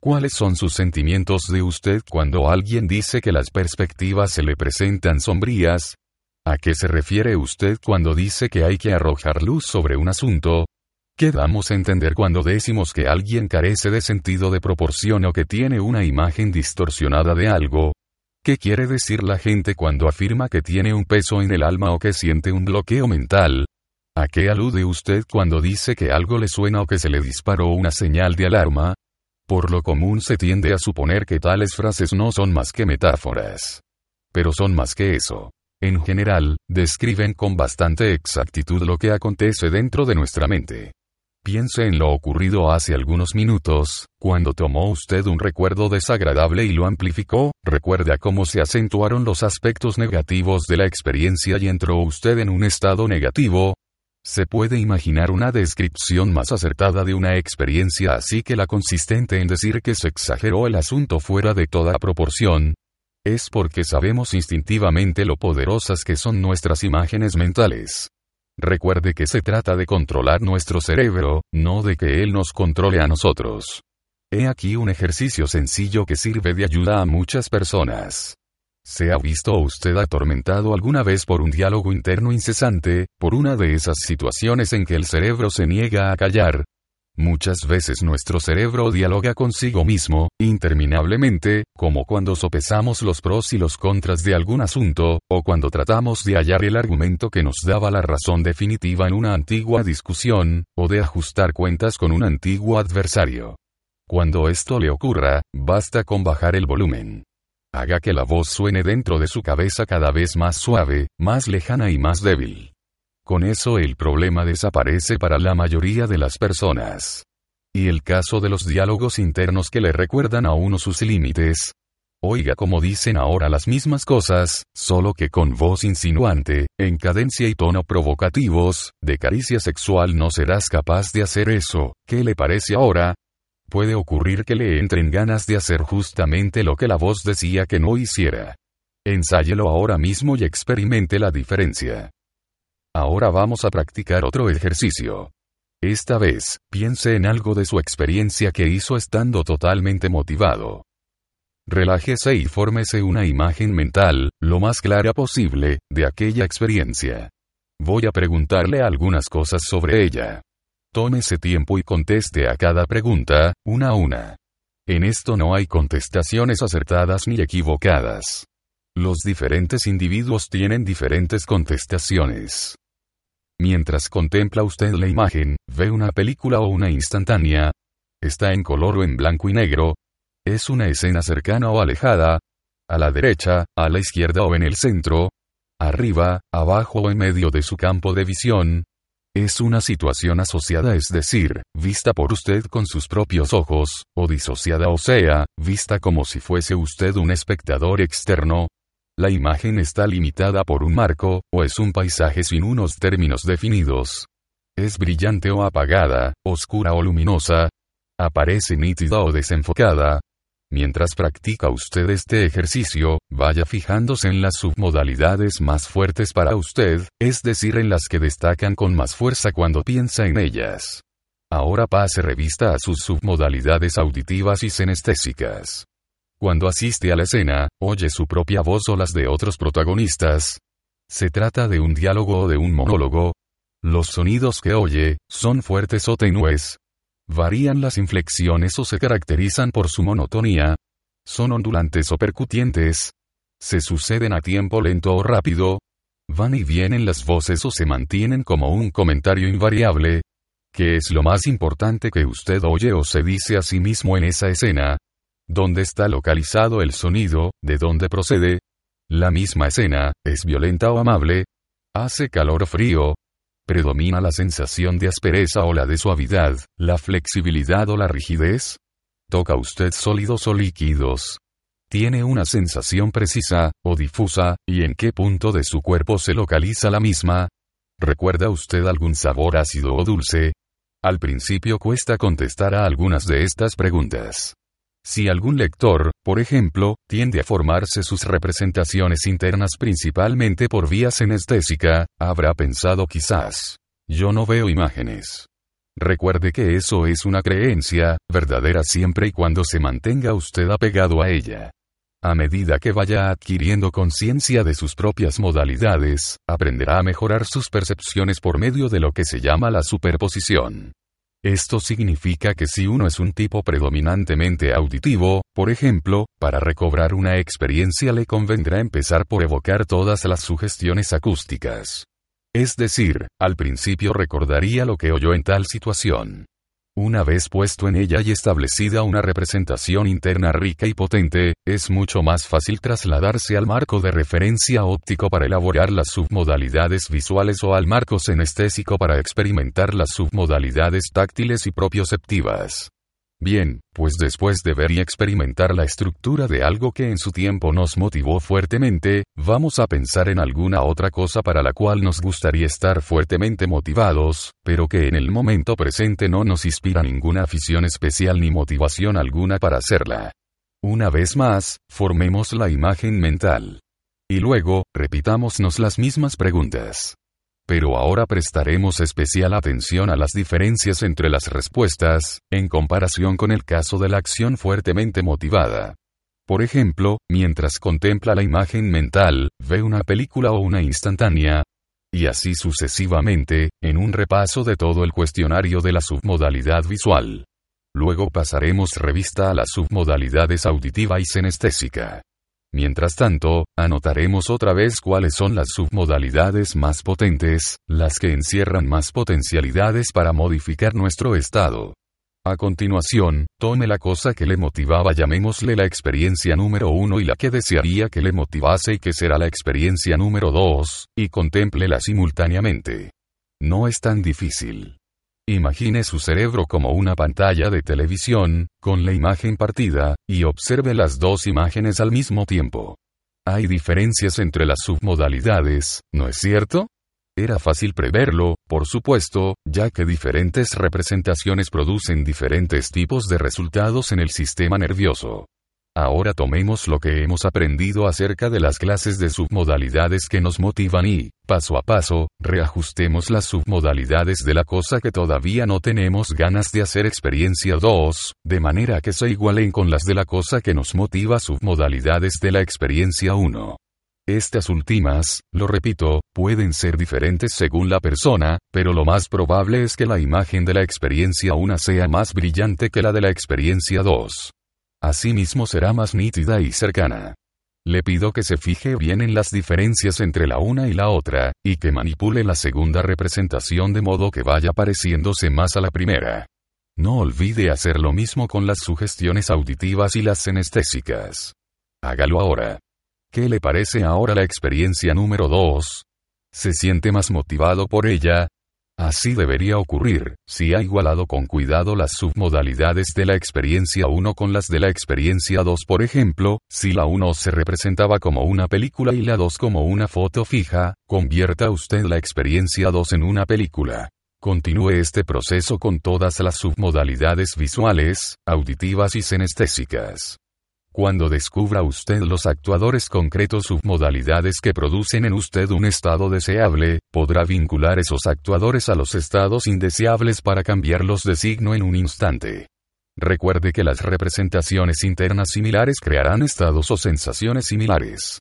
¿Cuáles son sus sentimientos de usted cuando alguien dice que las perspectivas se le presentan sombrías? ¿A qué se refiere usted cuando dice que hay que arrojar luz sobre un asunto? ¿Qué damos a entender cuando decimos que alguien carece de sentido de proporción o que tiene una imagen distorsionada de algo? ¿Qué quiere decir la gente cuando afirma que tiene un peso en el alma o que siente un bloqueo mental? ¿A qué alude usted cuando dice que algo le suena o que se le disparó una señal de alarma? Por lo común se tiende a suponer que tales frases no son más que metáforas. Pero son más que eso. En general, describen con bastante exactitud lo que acontece dentro de nuestra mente. Piense en lo ocurrido hace algunos minutos, cuando tomó usted un recuerdo desagradable y lo amplificó, recuerda cómo se acentuaron los aspectos negativos de la experiencia y entró usted en un estado negativo. Se puede imaginar una descripción más acertada de una experiencia así que la consistente en decir que se exageró el asunto fuera de toda proporción. Es porque sabemos instintivamente lo poderosas que son nuestras imágenes mentales. Recuerde que se trata de controlar nuestro cerebro, no de que él nos controle a nosotros. He aquí un ejercicio sencillo que sirve de ayuda a muchas personas. ¿Se ha visto usted atormentado alguna vez por un diálogo interno incesante, por una de esas situaciones en que el cerebro se niega a callar, Muchas veces nuestro cerebro dialoga consigo mismo, interminablemente, como cuando sopesamos los pros y los contras de algún asunto, o cuando tratamos de hallar el argumento que nos daba la razón definitiva en una antigua discusión, o de ajustar cuentas con un antiguo adversario. Cuando esto le ocurra, basta con bajar el volumen. Haga que la voz suene dentro de su cabeza cada vez más suave, más lejana y más débil. Con eso el problema desaparece para la mayoría de las personas. Y el caso de los diálogos internos que le recuerdan a uno sus límites. Oiga como dicen ahora las mismas cosas, solo que con voz insinuante, en cadencia y tono provocativos, de caricia sexual no serás capaz de hacer eso, ¿qué le parece ahora? Puede ocurrir que le entren ganas de hacer justamente lo que la voz decía que no hiciera. Ensáyelo ahora mismo y experimente la diferencia. Ahora vamos a practicar otro ejercicio. Esta vez, piense en algo de su experiencia que hizo estando totalmente motivado. Relájese y fórmese una imagen mental, lo más clara posible, de aquella experiencia. Voy a preguntarle algunas cosas sobre ella. Tómese tiempo y conteste a cada pregunta, una a una. En esto no hay contestaciones acertadas ni equivocadas. Los diferentes individuos tienen diferentes contestaciones. Mientras contempla usted la imagen, ve una película o una instantánea. Está en color o en blanco y negro. Es una escena cercana o alejada. A la derecha, a la izquierda o en el centro. Arriba, abajo o en medio de su campo de visión. Es una situación asociada, es decir, vista por usted con sus propios ojos, o disociada o sea, vista como si fuese usted un espectador externo, La imagen está limitada por un marco, o es un paisaje sin unos términos definidos. Es brillante o apagada, oscura o luminosa. Aparece nítida o desenfocada. Mientras practica usted este ejercicio, vaya fijándose en las submodalidades más fuertes para usted, es decir, en las que destacan con más fuerza cuando piensa en ellas. Ahora pase revista a sus submodalidades auditivas y senestésicas. Cuando asiste a la escena, oye su propia voz o las de otros protagonistas. Se trata de un diálogo o de un monólogo. Los sonidos que oye, son fuertes o tenues. Varían las inflexiones o se caracterizan por su monotonía. Son ondulantes o percutientes. Se suceden a tiempo lento o rápido. Van y vienen las voces o se mantienen como un comentario invariable. ¿Qué es lo más importante que usted oye o se dice a sí mismo en esa escena? ¿Dónde está localizado el sonido? ¿De dónde procede? La misma escena, ¿es violenta o amable? ¿Hace calor o frío? ¿Predomina la sensación de aspereza o la de suavidad, la flexibilidad o la rigidez? ¿Toca usted sólidos o líquidos? ¿Tiene una sensación precisa, o difusa, y en qué punto de su cuerpo se localiza la misma? ¿Recuerda usted algún sabor ácido o dulce? Al principio cuesta contestar a algunas de estas preguntas. Si algún lector, por ejemplo, tiende a formarse sus representaciones internas principalmente por vía senestésica, habrá pensado quizás, yo no veo imágenes. Recuerde que eso es una creencia, verdadera siempre y cuando se mantenga usted apegado a ella. A medida que vaya adquiriendo conciencia de sus propias modalidades, aprenderá a mejorar sus percepciones por medio de lo que se llama la superposición. Esto significa que si uno es un tipo predominantemente auditivo, por ejemplo, para recobrar una experiencia le convendrá empezar por evocar todas las sugestiones acústicas. Es decir, al principio recordaría lo que oyó en tal situación. Una vez puesto en ella y establecida una representación interna rica y potente, es mucho más fácil trasladarse al marco de referencia óptico para elaborar las submodalidades visuales o al marco senestésico para experimentar las submodalidades táctiles y propioceptivas. Bien, pues después de ver y experimentar la estructura de algo que en su tiempo nos motivó fuertemente, vamos a pensar en alguna otra cosa para la cual nos gustaría estar fuertemente motivados, pero que en el momento presente no nos inspira ninguna afición especial ni motivación alguna para hacerla. Una vez más, formemos la imagen mental. Y luego, repitámonos las mismas preguntas pero ahora prestaremos especial atención a las diferencias entre las respuestas, en comparación con el caso de la acción fuertemente motivada. Por ejemplo, mientras contempla la imagen mental, ve una película o una instantánea, y así sucesivamente, en un repaso de todo el cuestionario de la submodalidad visual. Luego pasaremos revista a las submodalidades auditiva y senestésica. Mientras tanto, anotaremos otra vez cuáles son las submodalidades más potentes, las que encierran más potencialidades para modificar nuestro estado. A continuación, tome la cosa que le motivaba, llamémosle la experiencia número uno y la que desearía que le motivase y que será la experiencia número dos, y contémplela simultáneamente. No es tan difícil. Imagine su cerebro como una pantalla de televisión, con la imagen partida, y observe las dos imágenes al mismo tiempo. Hay diferencias entre las submodalidades, ¿no es cierto? Era fácil preverlo, por supuesto, ya que diferentes representaciones producen diferentes tipos de resultados en el sistema nervioso. Ahora tomemos lo que hemos aprendido acerca de las clases de submodalidades que nos motivan y, paso a paso, reajustemos las submodalidades de la cosa que todavía no tenemos ganas de hacer experiencia 2, de manera que se igualen con las de la cosa que nos motiva submodalidades de la experiencia 1. Estas últimas, lo repito, pueden ser diferentes según la persona, pero lo más probable es que la imagen de la experiencia 1 sea más brillante que la de la experiencia 2. Asimismo será más nítida y cercana. Le pido que se fije bien en las diferencias entre la una y la otra, y que manipule la segunda representación de modo que vaya pareciéndose más a la primera. No olvide hacer lo mismo con las sugestiones auditivas y las senestésicas. Hágalo ahora. ¿Qué le parece ahora la experiencia número 2? ¿Se siente más motivado por ella? Así debería ocurrir, si ha igualado con cuidado las submodalidades de la experiencia 1 con las de la experiencia 2. Por ejemplo, si la 1 se representaba como una película y la 2 como una foto fija, convierta usted la experiencia 2 en una película. Continúe este proceso con todas las submodalidades visuales, auditivas y senestésicas. Cuando descubra usted los actuadores concretos submodalidades que producen en usted un estado deseable, podrá vincular esos actuadores a los estados indeseables para cambiarlos de signo en un instante. Recuerde que las representaciones internas similares crearán estados o sensaciones similares.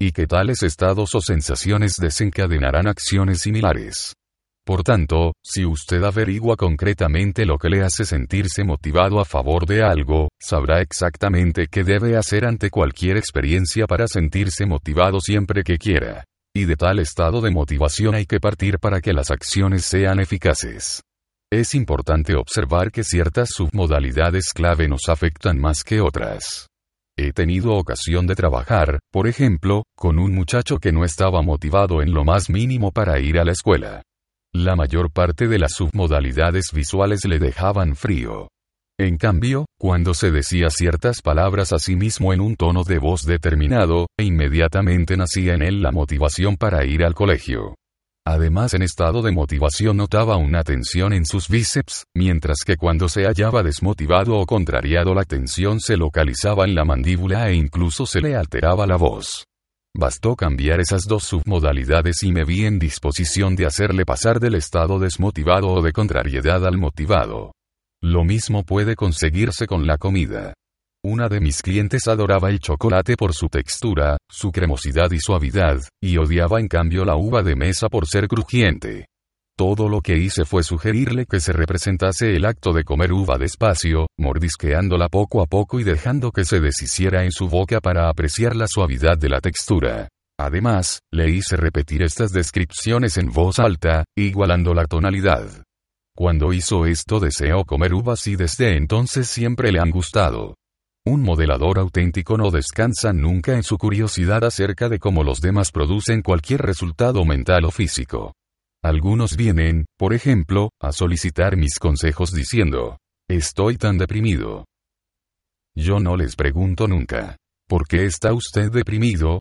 Y que tales estados o sensaciones desencadenarán acciones similares. Por tanto, si usted averigua concretamente lo que le hace sentirse motivado a favor de algo, sabrá exactamente qué debe hacer ante cualquier experiencia para sentirse motivado siempre que quiera. Y de tal estado de motivación hay que partir para que las acciones sean eficaces. Es importante observar que ciertas submodalidades clave nos afectan más que otras. He tenido ocasión de trabajar, por ejemplo, con un muchacho que no estaba motivado en lo más mínimo para ir a la escuela. La mayor parte de las submodalidades visuales le dejaban frío. En cambio, cuando se decía ciertas palabras a sí mismo en un tono de voz determinado, e inmediatamente nacía en él la motivación para ir al colegio. Además en estado de motivación notaba una tensión en sus bíceps, mientras que cuando se hallaba desmotivado o contrariado la tensión se localizaba en la mandíbula e incluso se le alteraba la voz. Bastó cambiar esas dos submodalidades y me vi en disposición de hacerle pasar del estado desmotivado o de contrariedad al motivado. Lo mismo puede conseguirse con la comida. Una de mis clientes adoraba el chocolate por su textura, su cremosidad y suavidad, y odiaba en cambio la uva de mesa por ser crujiente. Todo lo que hice fue sugerirle que se representase el acto de comer uva despacio, mordisqueándola poco a poco y dejando que se deshiciera en su boca para apreciar la suavidad de la textura. Además, le hice repetir estas descripciones en voz alta, igualando la tonalidad. Cuando hizo esto deseó comer uvas y desde entonces siempre le han gustado. Un modelador auténtico no descansa nunca en su curiosidad acerca de cómo los demás producen cualquier resultado mental o físico. Algunos vienen, por ejemplo, a solicitar mis consejos diciendo, estoy tan deprimido. Yo no les pregunto nunca, ¿por qué está usted deprimido?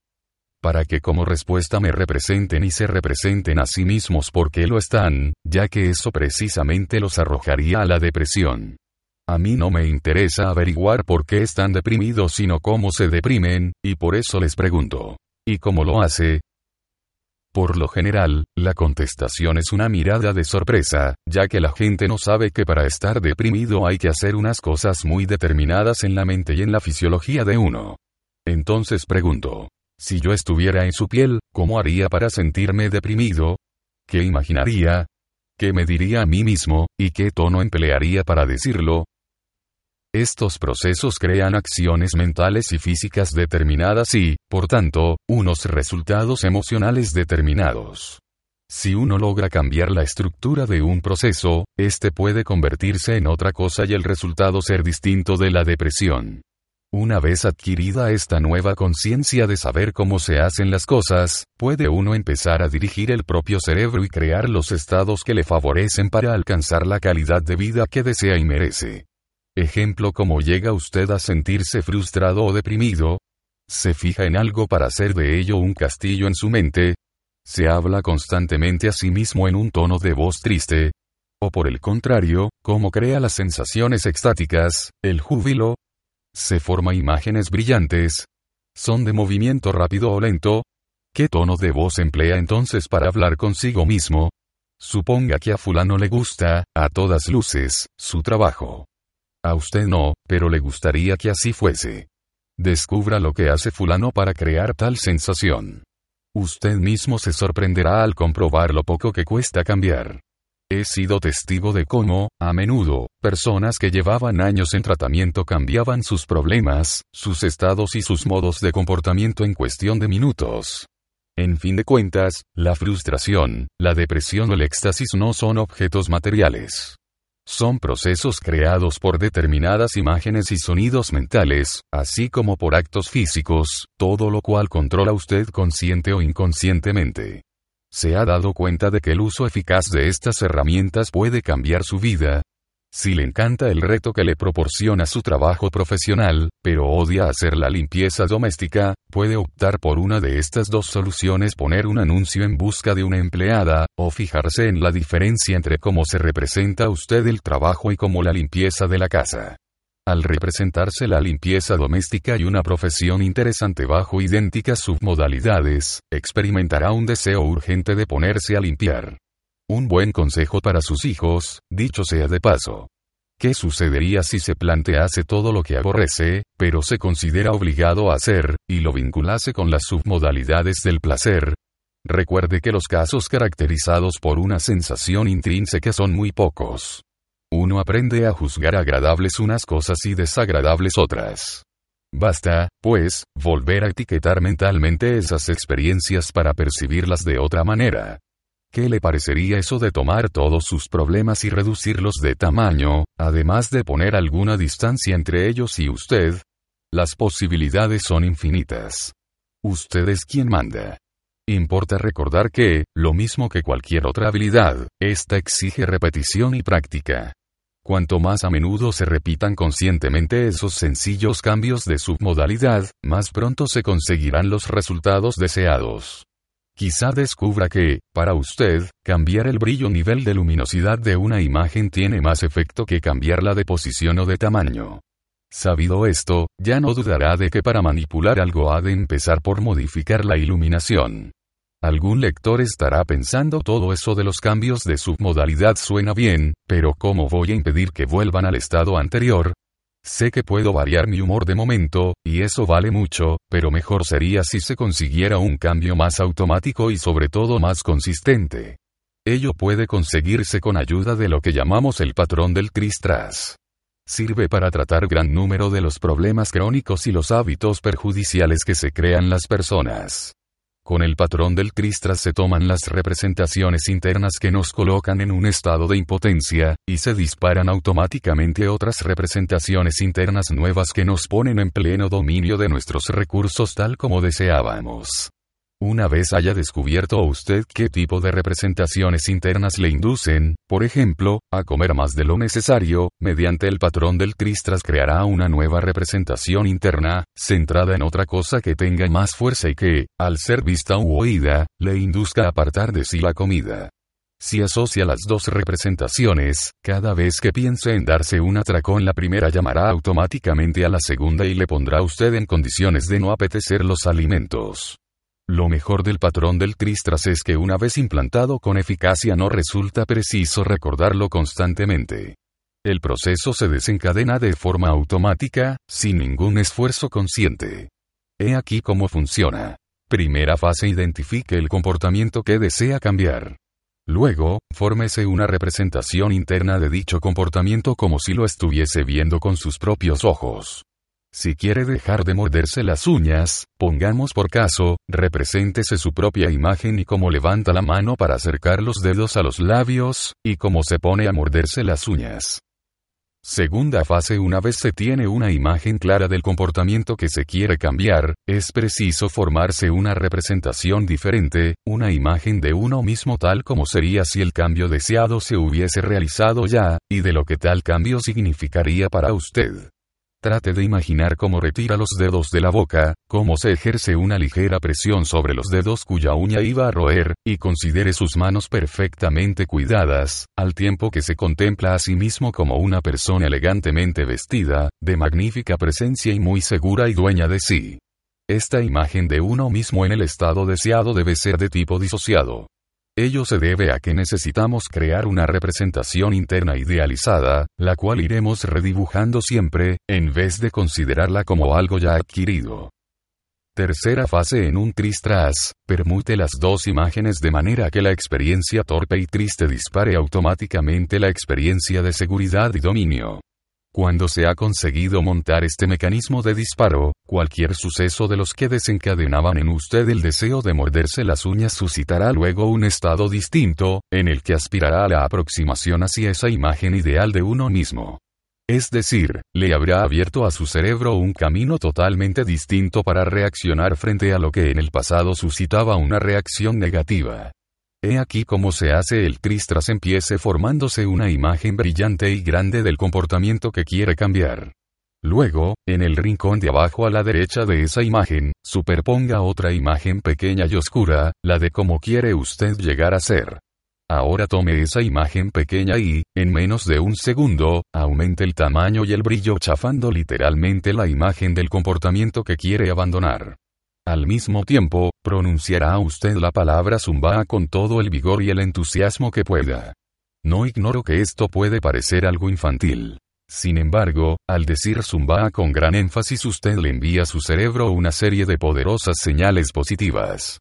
Para que como respuesta me representen y se representen a sí mismos porque lo están, ya que eso precisamente los arrojaría a la depresión. A mí no me interesa averiguar por qué están deprimidos sino cómo se deprimen, y por eso les pregunto. ¿Y cómo lo hace? Por lo general, la contestación es una mirada de sorpresa, ya que la gente no sabe que para estar deprimido hay que hacer unas cosas muy determinadas en la mente y en la fisiología de uno. Entonces pregunto, si yo estuviera en su piel, ¿cómo haría para sentirme deprimido? ¿Qué imaginaría? ¿Qué me diría a mí mismo, y qué tono emplearía para decirlo? Estos procesos crean acciones mentales y físicas determinadas y, por tanto, unos resultados emocionales determinados. Si uno logra cambiar la estructura de un proceso, este puede convertirse en otra cosa y el resultado ser distinto de la depresión. Una vez adquirida esta nueva conciencia de saber cómo se hacen las cosas, puede uno empezar a dirigir el propio cerebro y crear los estados que le favorecen para alcanzar la calidad de vida que desea y merece. Ejemplo cómo llega usted a sentirse frustrado o deprimido. Se fija en algo para hacer de ello un castillo en su mente. Se habla constantemente a sí mismo en un tono de voz triste. O por el contrario, cómo crea las sensaciones extáticas, el júbilo. Se forma imágenes brillantes. Son de movimiento rápido o lento. ¿Qué tono de voz emplea entonces para hablar consigo mismo? Suponga que a fulano le gusta, a todas luces, su trabajo. A usted no, pero le gustaría que así fuese. Descubra lo que hace fulano para crear tal sensación. Usted mismo se sorprenderá al comprobar lo poco que cuesta cambiar. He sido testigo de cómo, a menudo, personas que llevaban años en tratamiento cambiaban sus problemas, sus estados y sus modos de comportamiento en cuestión de minutos. En fin de cuentas, la frustración, la depresión o el éxtasis no son objetos materiales. Son procesos creados por determinadas imágenes y sonidos mentales, así como por actos físicos, todo lo cual controla usted consciente o inconscientemente. ¿Se ha dado cuenta de que el uso eficaz de estas herramientas puede cambiar su vida? Si le encanta el reto que le proporciona su trabajo profesional, pero odia hacer la limpieza doméstica, puede optar por una de estas dos soluciones poner un anuncio en busca de una empleada, o fijarse en la diferencia entre cómo se representa usted el trabajo y cómo la limpieza de la casa. Al representarse la limpieza doméstica y una profesión interesante bajo idénticas submodalidades, experimentará un deseo urgente de ponerse a limpiar. Un buen consejo para sus hijos, dicho sea de paso. ¿Qué sucedería si se plantease todo lo que aborrece, pero se considera obligado a hacer, y lo vinculase con las submodalidades del placer? Recuerde que los casos caracterizados por una sensación intrínseca son muy pocos. Uno aprende a juzgar agradables unas cosas y desagradables otras. Basta, pues, volver a etiquetar mentalmente esas experiencias para percibirlas de otra manera. ¿Qué le parecería eso de tomar todos sus problemas y reducirlos de tamaño, además de poner alguna distancia entre ellos y usted? Las posibilidades son infinitas. Usted es quien manda. Importa recordar que, lo mismo que cualquier otra habilidad, esta exige repetición y práctica. Cuanto más a menudo se repitan conscientemente esos sencillos cambios de submodalidad, más pronto se conseguirán los resultados deseados. Quizá descubra que, para usted, cambiar el brillo nivel de luminosidad de una imagen tiene más efecto que cambiarla de posición o de tamaño. Sabido esto, ya no dudará de que para manipular algo ha de empezar por modificar la iluminación. Algún lector estará pensando todo eso de los cambios de submodalidad suena bien, pero ¿cómo voy a impedir que vuelvan al estado anterior? Sé que puedo variar mi humor de momento, y eso vale mucho, pero mejor sería si se consiguiera un cambio más automático y sobre todo más consistente. Ello puede conseguirse con ayuda de lo que llamamos el patrón del Tristras. Sirve para tratar gran número de los problemas crónicos y los hábitos perjudiciales que se crean las personas. Con el patrón del Tristras se toman las representaciones internas que nos colocan en un estado de impotencia, y se disparan automáticamente otras representaciones internas nuevas que nos ponen en pleno dominio de nuestros recursos tal como deseábamos. Una vez haya descubierto usted qué tipo de representaciones internas le inducen, por ejemplo, a comer más de lo necesario, mediante el patrón del Tristras creará una nueva representación interna, centrada en otra cosa que tenga más fuerza y que, al ser vista u oída, le induzca a apartar de sí la comida. Si asocia las dos representaciones, cada vez que piense en darse un atracón la primera llamará automáticamente a la segunda y le pondrá usted en condiciones de no apetecer los alimentos. Lo mejor del patrón del Tristras es que una vez implantado con eficacia no resulta preciso recordarlo constantemente. El proceso se desencadena de forma automática, sin ningún esfuerzo consciente. He aquí cómo funciona. Primera fase identifique el comportamiento que desea cambiar. Luego, fórmese una representación interna de dicho comportamiento como si lo estuviese viendo con sus propios ojos. Si quiere dejar de morderse las uñas, pongamos por caso, represéntese su propia imagen y cómo levanta la mano para acercar los dedos a los labios, y cómo se pone a morderse las uñas. Segunda fase Una vez se tiene una imagen clara del comportamiento que se quiere cambiar, es preciso formarse una representación diferente, una imagen de uno mismo tal como sería si el cambio deseado se hubiese realizado ya, y de lo que tal cambio significaría para usted. Trate de imaginar cómo retira los dedos de la boca, cómo se ejerce una ligera presión sobre los dedos cuya uña iba a roer, y considere sus manos perfectamente cuidadas, al tiempo que se contempla a sí mismo como una persona elegantemente vestida, de magnífica presencia y muy segura y dueña de sí. Esta imagen de uno mismo en el estado deseado debe ser de tipo disociado. Ello se debe a que necesitamos crear una representación interna idealizada, la cual iremos redibujando siempre, en vez de considerarla como algo ya adquirido. Tercera fase en un tristras, permute las dos imágenes de manera que la experiencia torpe y triste dispare automáticamente la experiencia de seguridad y dominio. Cuando se ha conseguido montar este mecanismo de disparo, cualquier suceso de los que desencadenaban en usted el deseo de morderse las uñas suscitará luego un estado distinto, en el que aspirará a la aproximación hacia esa imagen ideal de uno mismo. Es decir, le habrá abierto a su cerebro un camino totalmente distinto para reaccionar frente a lo que en el pasado suscitaba una reacción negativa. He aquí cómo se hace el tris tras empiece formándose una imagen brillante y grande del comportamiento que quiere cambiar. Luego, en el rincón de abajo a la derecha de esa imagen, superponga otra imagen pequeña y oscura, la de cómo quiere usted llegar a ser. Ahora tome esa imagen pequeña y, en menos de un segundo, aumente el tamaño y el brillo chafando literalmente la imagen del comportamiento que quiere abandonar. Al mismo tiempo, pronunciará usted la palabra Zumba con todo el vigor y el entusiasmo que pueda. No ignoro que esto puede parecer algo infantil. Sin embargo, al decir Zumba con gran énfasis usted le envía a su cerebro una serie de poderosas señales positivas.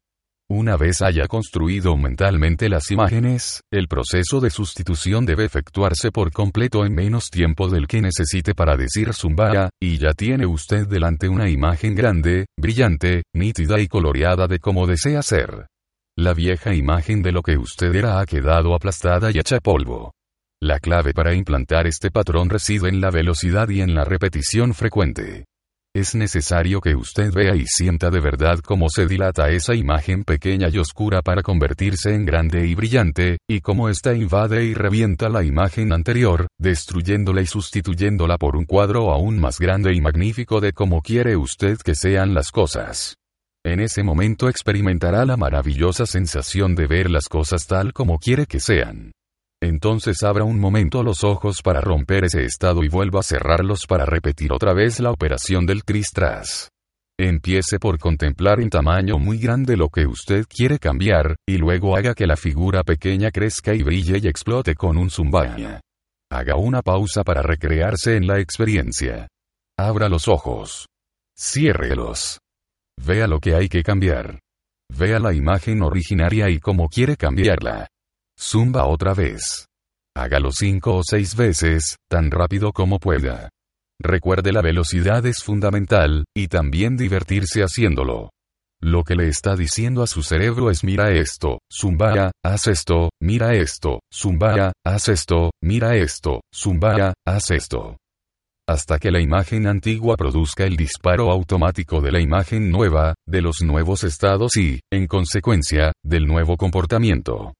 Una vez haya construido mentalmente las imágenes, el proceso de sustitución debe efectuarse por completo en menos tiempo del que necesite para decir Zumbaya, y ya tiene usted delante una imagen grande, brillante, nítida y coloreada de cómo desea ser. La vieja imagen de lo que usted era ha quedado aplastada y hecha polvo. La clave para implantar este patrón reside en la velocidad y en la repetición frecuente. Es necesario que usted vea y sienta de verdad cómo se dilata esa imagen pequeña y oscura para convertirse en grande y brillante, y cómo ésta invade y revienta la imagen anterior, destruyéndola y sustituyéndola por un cuadro aún más grande y magnífico de cómo quiere usted que sean las cosas. En ese momento experimentará la maravillosa sensación de ver las cosas tal como quiere que sean. Entonces abra un momento los ojos para romper ese estado y vuelva a cerrarlos para repetir otra vez la operación del tristras. Empiece por contemplar en tamaño muy grande lo que usted quiere cambiar, y luego haga que la figura pequeña crezca y brille y explote con un zumbaya. Haga una pausa para recrearse en la experiencia. Abra los ojos. Ciérrelos. Vea lo que hay que cambiar. Vea la imagen originaria y cómo quiere cambiarla. Zumba otra vez. Hágalo cinco o seis veces, tan rápido como pueda. Recuerde la velocidad es fundamental, y también divertirse haciéndolo. Lo que le está diciendo a su cerebro es mira esto, zumbaya, haz esto, mira esto, zumbaya, haz esto, mira esto, zumbaya, haz esto. Hasta que la imagen antigua produzca el disparo automático de la imagen nueva, de los nuevos estados y, en consecuencia, del nuevo comportamiento.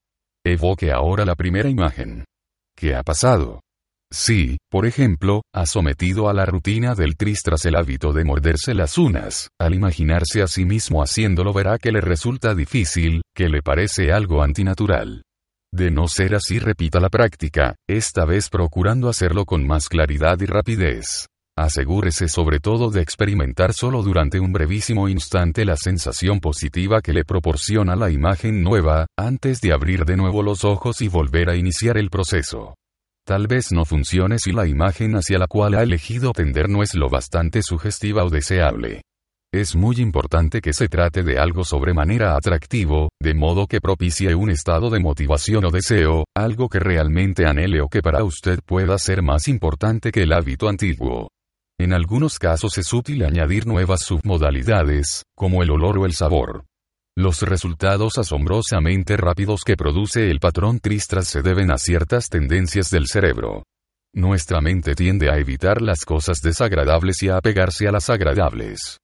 Evoque ahora la primera imagen. ¿Qué ha pasado? Si, por ejemplo, ha sometido a la rutina del tris tras el hábito de morderse las unas, al imaginarse a sí mismo haciéndolo verá que le resulta difícil, que le parece algo antinatural. De no ser así repita la práctica, esta vez procurando hacerlo con más claridad y rapidez. Asegúrese sobre todo de experimentar solo durante un brevísimo instante la sensación positiva que le proporciona la imagen nueva, antes de abrir de nuevo los ojos y volver a iniciar el proceso. Tal vez no funcione si la imagen hacia la cual ha elegido tender no es lo bastante sugestiva o deseable. Es muy importante que se trate de algo sobremanera atractivo, de modo que propicie un estado de motivación o deseo, algo que realmente anhele o que para usted pueda ser más importante que el hábito antiguo. En algunos casos es útil añadir nuevas submodalidades, como el olor o el sabor. Los resultados asombrosamente rápidos que produce el patrón tristras se deben a ciertas tendencias del cerebro. Nuestra mente tiende a evitar las cosas desagradables y a apegarse a las agradables.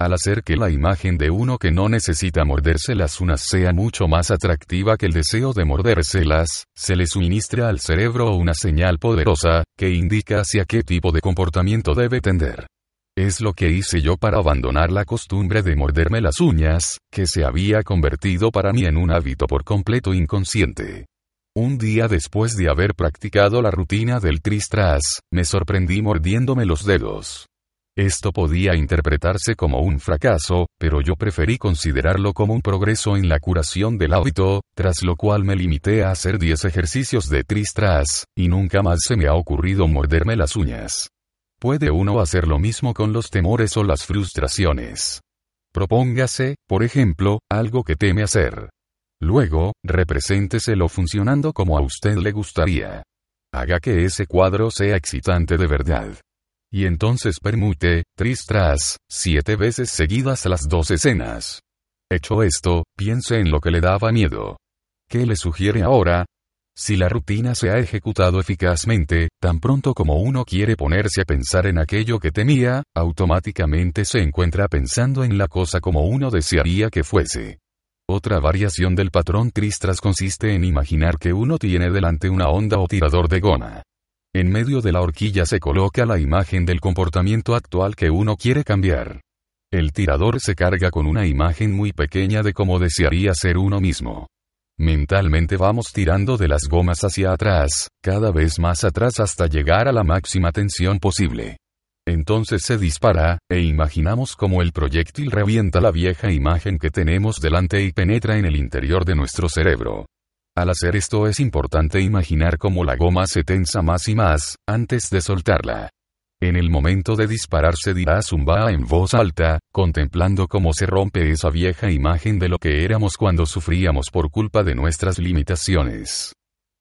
Al hacer que la imagen de uno que no necesita morderse las unas sea mucho más atractiva que el deseo de mordérselas, se le suministra al cerebro una señal poderosa, que indica hacia qué tipo de comportamiento debe tender. Es lo que hice yo para abandonar la costumbre de morderme las uñas, que se había convertido para mí en un hábito por completo inconsciente. Un día después de haber practicado la rutina del tristras, me sorprendí mordiéndome los dedos. Esto podía interpretarse como un fracaso, pero yo preferí considerarlo como un progreso en la curación del hábito, tras lo cual me limité a hacer 10 ejercicios de tristras, y nunca más se me ha ocurrido morderme las uñas. Puede uno hacer lo mismo con los temores o las frustraciones. Propóngase, por ejemplo, algo que teme hacer. Luego, represénteselo funcionando como a usted le gustaría. Haga que ese cuadro sea excitante de verdad. Y entonces permute, tris tras, siete veces seguidas las dos escenas. Hecho esto, piense en lo que le daba miedo. ¿Qué le sugiere ahora? Si la rutina se ha ejecutado eficazmente, tan pronto como uno quiere ponerse a pensar en aquello que temía, automáticamente se encuentra pensando en la cosa como uno desearía que fuese. Otra variación del patrón Tristras consiste en imaginar que uno tiene delante una onda o tirador de goma. En medio de la horquilla se coloca la imagen del comportamiento actual que uno quiere cambiar. El tirador se carga con una imagen muy pequeña de cómo desearía ser uno mismo. Mentalmente vamos tirando de las gomas hacia atrás, cada vez más atrás hasta llegar a la máxima tensión posible. Entonces se dispara, e imaginamos cómo el proyectil revienta la vieja imagen que tenemos delante y penetra en el interior de nuestro cerebro. Al hacer esto es importante imaginar cómo la goma se tensa más y más, antes de soltarla. En el momento de disparar se dirá zumba en voz alta, contemplando cómo se rompe esa vieja imagen de lo que éramos cuando sufríamos por culpa de nuestras limitaciones.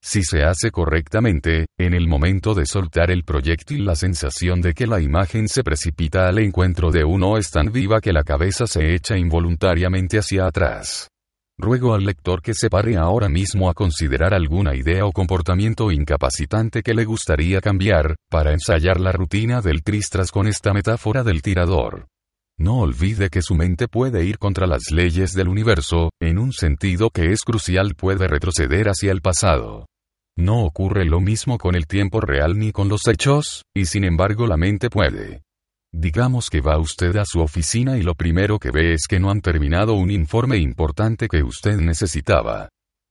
Si se hace correctamente, en el momento de soltar el proyectil la sensación de que la imagen se precipita al encuentro de uno es tan viva que la cabeza se echa involuntariamente hacia atrás. Ruego al lector que se pare ahora mismo a considerar alguna idea o comportamiento incapacitante que le gustaría cambiar, para ensayar la rutina del tristras con esta metáfora del tirador. No olvide que su mente puede ir contra las leyes del universo, en un sentido que es crucial puede retroceder hacia el pasado. No ocurre lo mismo con el tiempo real ni con los hechos, y sin embargo la mente puede. Digamos que va usted a su oficina y lo primero que ve es que no han terminado un informe importante que usted necesitaba.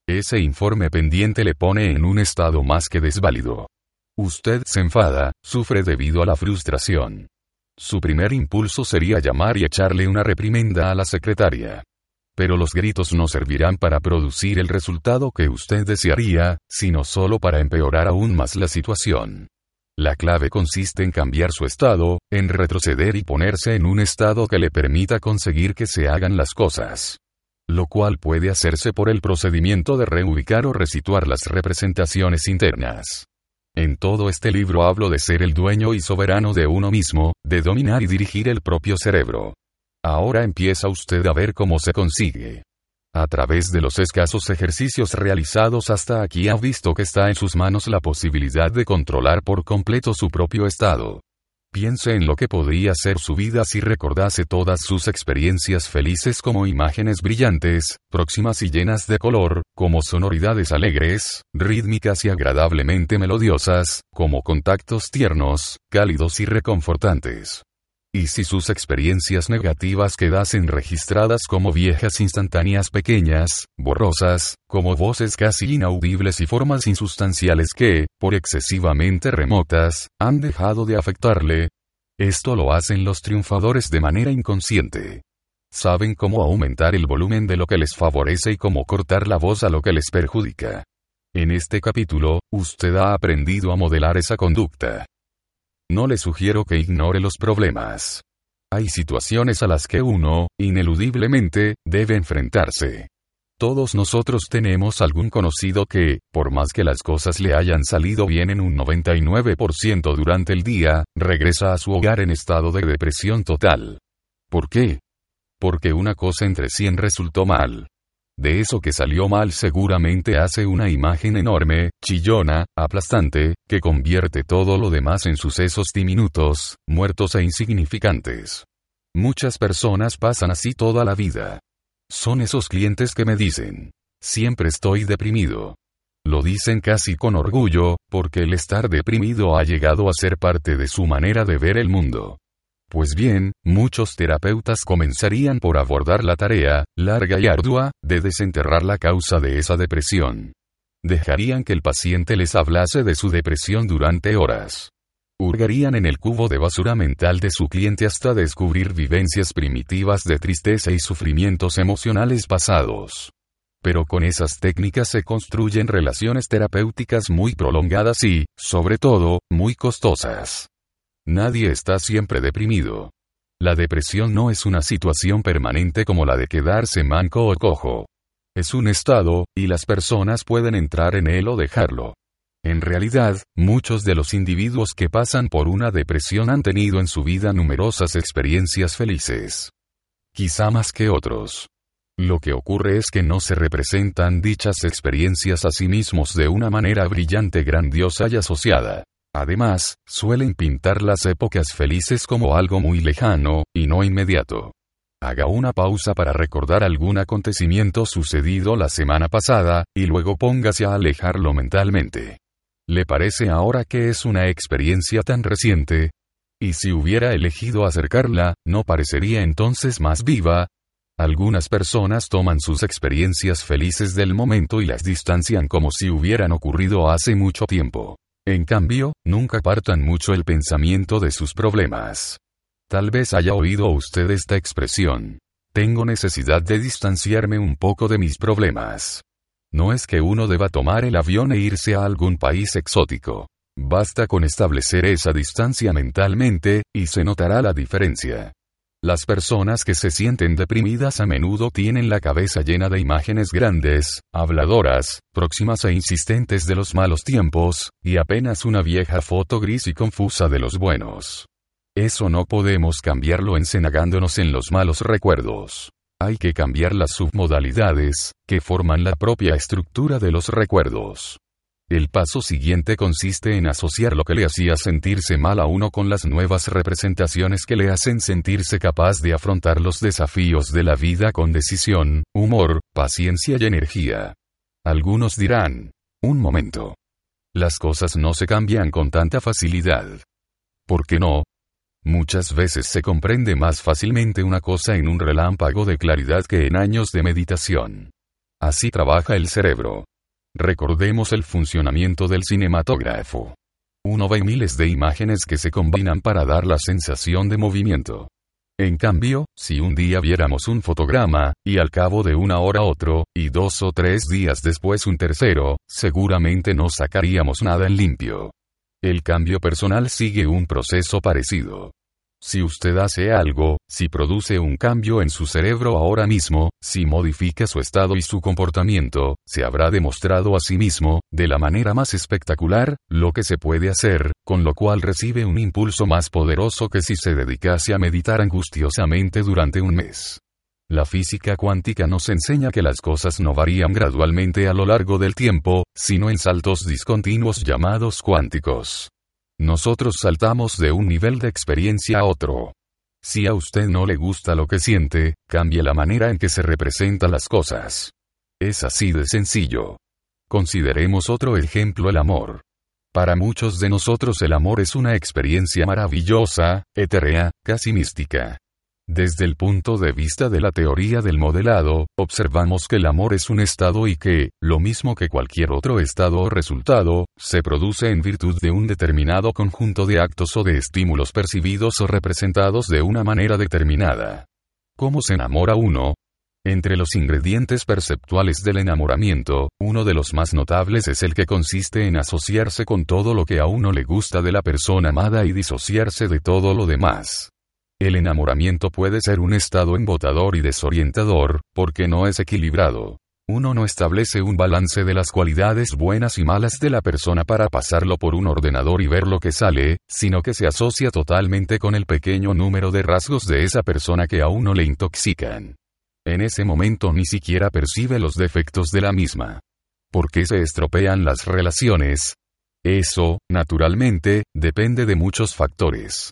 Ese informe pendiente le pone en un estado más que desválido. Usted se enfada, sufre debido a la frustración. Su primer impulso sería llamar y echarle una reprimenda a la secretaria. Pero los gritos no servirán para producir el resultado que usted desearía, sino solo para empeorar aún más la situación. La clave consiste en cambiar su estado, en retroceder y ponerse en un estado que le permita conseguir que se hagan las cosas. Lo cual puede hacerse por el procedimiento de reubicar o resituar las representaciones internas. En todo este libro hablo de ser el dueño y soberano de uno mismo, de dominar y dirigir el propio cerebro. Ahora empieza usted a ver cómo se consigue. A través de los escasos ejercicios realizados hasta aquí ha visto que está en sus manos la posibilidad de controlar por completo su propio estado. Piense en lo que podría ser su vida si recordase todas sus experiencias felices como imágenes brillantes, próximas y llenas de color, como sonoridades alegres, rítmicas y agradablemente melodiosas, como contactos tiernos, cálidos y reconfortantes. Y si sus experiencias negativas quedasen registradas como viejas instantáneas pequeñas, borrosas, como voces casi inaudibles y formas insustanciales que, por excesivamente remotas, han dejado de afectarle. Esto lo hacen los triunfadores de manera inconsciente. Saben cómo aumentar el volumen de lo que les favorece y cómo cortar la voz a lo que les perjudica. En este capítulo, usted ha aprendido a modelar esa conducta. No le sugiero que ignore los problemas. Hay situaciones a las que uno, ineludiblemente, debe enfrentarse. Todos nosotros tenemos algún conocido que, por más que las cosas le hayan salido bien en un 99% durante el día, regresa a su hogar en estado de depresión total. ¿Por qué? Porque una cosa entre 100 resultó mal. De eso que salió mal seguramente hace una imagen enorme, chillona, aplastante, que convierte todo lo demás en sucesos diminutos, muertos e insignificantes. Muchas personas pasan así toda la vida. Son esos clientes que me dicen, siempre estoy deprimido. Lo dicen casi con orgullo, porque el estar deprimido ha llegado a ser parte de su manera de ver el mundo. Pues bien, muchos terapeutas comenzarían por abordar la tarea, larga y ardua, de desenterrar la causa de esa depresión. Dejarían que el paciente les hablase de su depresión durante horas. Hurgarían en el cubo de basura mental de su cliente hasta descubrir vivencias primitivas de tristeza y sufrimientos emocionales pasados. Pero con esas técnicas se construyen relaciones terapéuticas muy prolongadas y, sobre todo, muy costosas. Nadie está siempre deprimido. La depresión no es una situación permanente como la de quedarse manco o cojo. Es un estado, y las personas pueden entrar en él o dejarlo. En realidad, muchos de los individuos que pasan por una depresión han tenido en su vida numerosas experiencias felices. Quizá más que otros. Lo que ocurre es que no se representan dichas experiencias a sí mismos de una manera brillante, grandiosa y asociada. Además, suelen pintar las épocas felices como algo muy lejano, y no inmediato. Haga una pausa para recordar algún acontecimiento sucedido la semana pasada, y luego póngase a alejarlo mentalmente. ¿Le parece ahora que es una experiencia tan reciente? Y si hubiera elegido acercarla, ¿no parecería entonces más viva? Algunas personas toman sus experiencias felices del momento y las distancian como si hubieran ocurrido hace mucho tiempo. En cambio, nunca partan mucho el pensamiento de sus problemas. Tal vez haya oído usted esta expresión. Tengo necesidad de distanciarme un poco de mis problemas. No es que uno deba tomar el avión e irse a algún país exótico. Basta con establecer esa distancia mentalmente, y se notará la diferencia. Las personas que se sienten deprimidas a menudo tienen la cabeza llena de imágenes grandes, habladoras, próximas e insistentes de los malos tiempos, y apenas una vieja foto gris y confusa de los buenos. Eso no podemos cambiarlo encenagándonos en los malos recuerdos. Hay que cambiar las submodalidades, que forman la propia estructura de los recuerdos. El paso siguiente consiste en asociar lo que le hacía sentirse mal a uno con las nuevas representaciones que le hacen sentirse capaz de afrontar los desafíos de la vida con decisión, humor, paciencia y energía. Algunos dirán, un momento. Las cosas no se cambian con tanta facilidad. ¿Por qué no? Muchas veces se comprende más fácilmente una cosa en un relámpago de claridad que en años de meditación. Así trabaja el cerebro. Recordemos el funcionamiento del cinematógrafo. Uno ve miles de imágenes que se combinan para dar la sensación de movimiento. En cambio, si un día viéramos un fotograma, y al cabo de una hora otro, y dos o tres días después un tercero, seguramente no sacaríamos nada en limpio. El cambio personal sigue un proceso parecido. Si usted hace algo, si produce un cambio en su cerebro ahora mismo, si modifica su estado y su comportamiento, se habrá demostrado a sí mismo, de la manera más espectacular, lo que se puede hacer, con lo cual recibe un impulso más poderoso que si se dedicase a meditar angustiosamente durante un mes. La física cuántica nos enseña que las cosas no varían gradualmente a lo largo del tiempo, sino en saltos discontinuos llamados cuánticos. Nosotros saltamos de un nivel de experiencia a otro. Si a usted no le gusta lo que siente, cambie la manera en que se representan las cosas. Es así de sencillo. Consideremos otro ejemplo el amor. Para muchos de nosotros el amor es una experiencia maravillosa, etérea, casi mística. Desde el punto de vista de la teoría del modelado, observamos que el amor es un estado y que, lo mismo que cualquier otro estado o resultado, se produce en virtud de un determinado conjunto de actos o de estímulos percibidos o representados de una manera determinada. ¿Cómo se enamora uno? Entre los ingredientes perceptuales del enamoramiento, uno de los más notables es el que consiste en asociarse con todo lo que a uno le gusta de la persona amada y disociarse de todo lo demás. El enamoramiento puede ser un estado embotador y desorientador, porque no es equilibrado. Uno no establece un balance de las cualidades buenas y malas de la persona para pasarlo por un ordenador y ver lo que sale, sino que se asocia totalmente con el pequeño número de rasgos de esa persona que a uno le intoxican. En ese momento ni siquiera percibe los defectos de la misma. ¿Por qué se estropean las relaciones? Eso, naturalmente, depende de muchos factores.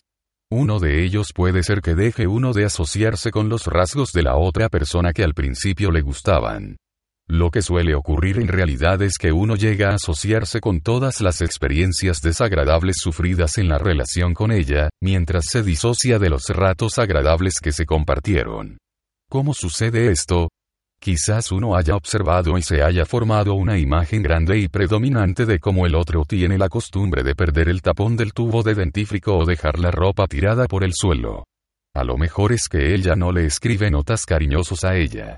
Uno de ellos puede ser que deje uno de asociarse con los rasgos de la otra persona que al principio le gustaban. Lo que suele ocurrir en realidad es que uno llega a asociarse con todas las experiencias desagradables sufridas en la relación con ella, mientras se disocia de los ratos agradables que se compartieron. ¿Cómo sucede esto? Quizás uno haya observado y se haya formado una imagen grande y predominante de cómo el otro tiene la costumbre de perder el tapón del tubo de dentífrico o dejar la ropa tirada por el suelo. A lo mejor es que ella no le escribe notas cariñosos a ella.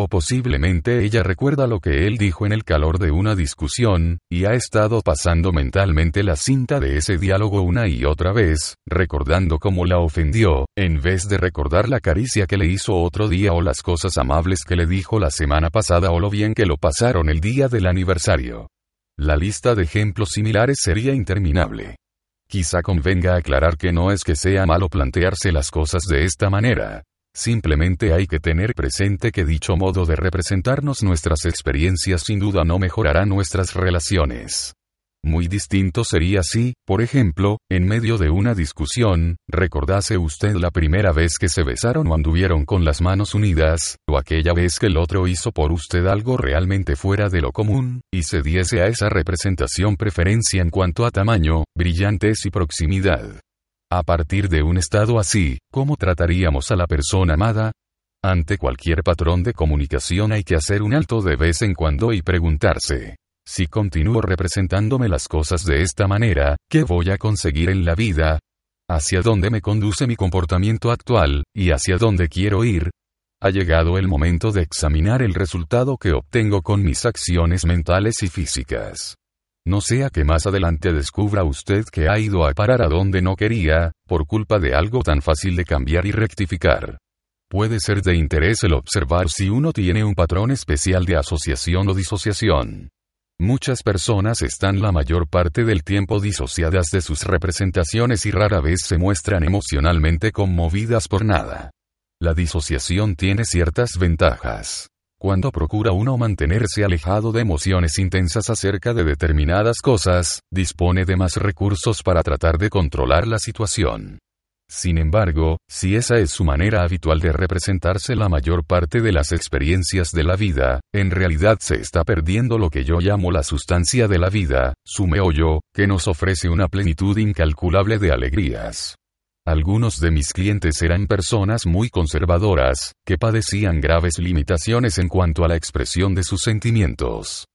O posiblemente ella recuerda lo que él dijo en el calor de una discusión, y ha estado pasando mentalmente la cinta de ese diálogo una y otra vez, recordando cómo la ofendió, en vez de recordar la caricia que le hizo otro día o las cosas amables que le dijo la semana pasada o lo bien que lo pasaron el día del aniversario. La lista de ejemplos similares sería interminable. Quizá convenga aclarar que no es que sea malo plantearse las cosas de esta manera, Simplemente hay que tener presente que dicho modo de representarnos nuestras experiencias sin duda no mejorará nuestras relaciones. Muy distinto sería si, por ejemplo, en medio de una discusión, recordase usted la primera vez que se besaron o anduvieron con las manos unidas, o aquella vez que el otro hizo por usted algo realmente fuera de lo común, y se diese a esa representación preferencia en cuanto a tamaño, brillantez y proximidad. A partir de un estado así, ¿cómo trataríamos a la persona amada? Ante cualquier patrón de comunicación hay que hacer un alto de vez en cuando y preguntarse, si continúo representándome las cosas de esta manera, ¿qué voy a conseguir en la vida? ¿Hacia dónde me conduce mi comportamiento actual, y hacia dónde quiero ir? Ha llegado el momento de examinar el resultado que obtengo con mis acciones mentales y físicas. No sea que más adelante descubra usted que ha ido a parar a donde no quería, por culpa de algo tan fácil de cambiar y rectificar. Puede ser de interés el observar si uno tiene un patrón especial de asociación o disociación. Muchas personas están la mayor parte del tiempo disociadas de sus representaciones y rara vez se muestran emocionalmente conmovidas por nada. La disociación tiene ciertas ventajas. Cuando procura uno mantenerse alejado de emociones intensas acerca de determinadas cosas, dispone de más recursos para tratar de controlar la situación. Sin embargo, si esa es su manera habitual de representarse la mayor parte de las experiencias de la vida, en realidad se está perdiendo lo que yo llamo la sustancia de la vida, su meollo, que nos ofrece una plenitud incalculable de alegrías. Algunos de mis clientes eran personas muy conservadoras, que padecían graves limitaciones en cuanto a la expresión de sus sentimientos.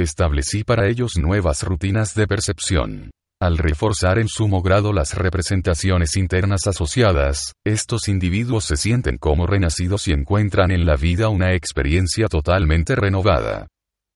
Establecí para ellos nuevas rutinas de percepción. Al reforzar en sumo grado las representaciones internas asociadas, estos individuos se sienten como renacidos y encuentran en la vida una experiencia totalmente renovada.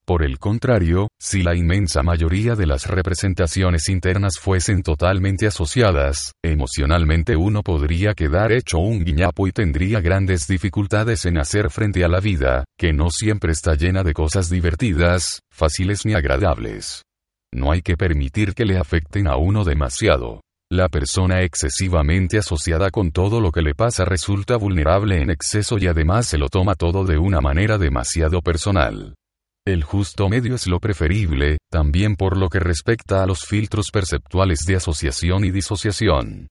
Por el contrario, si la inmensa mayoría de las representaciones internas fuesen totalmente asociadas, emocionalmente uno podría quedar hecho un guiñapo y tendría grandes dificultades en hacer frente a la vida, que no siempre está llena de cosas divertidas, fáciles ni agradables. No hay que permitir que le afecten a uno demasiado. La persona excesivamente asociada con todo lo que le pasa resulta vulnerable en exceso y además se lo toma todo de una manera demasiado personal. El justo medio es lo preferible, también por lo que respecta a los filtros perceptuales de asociación y disociación.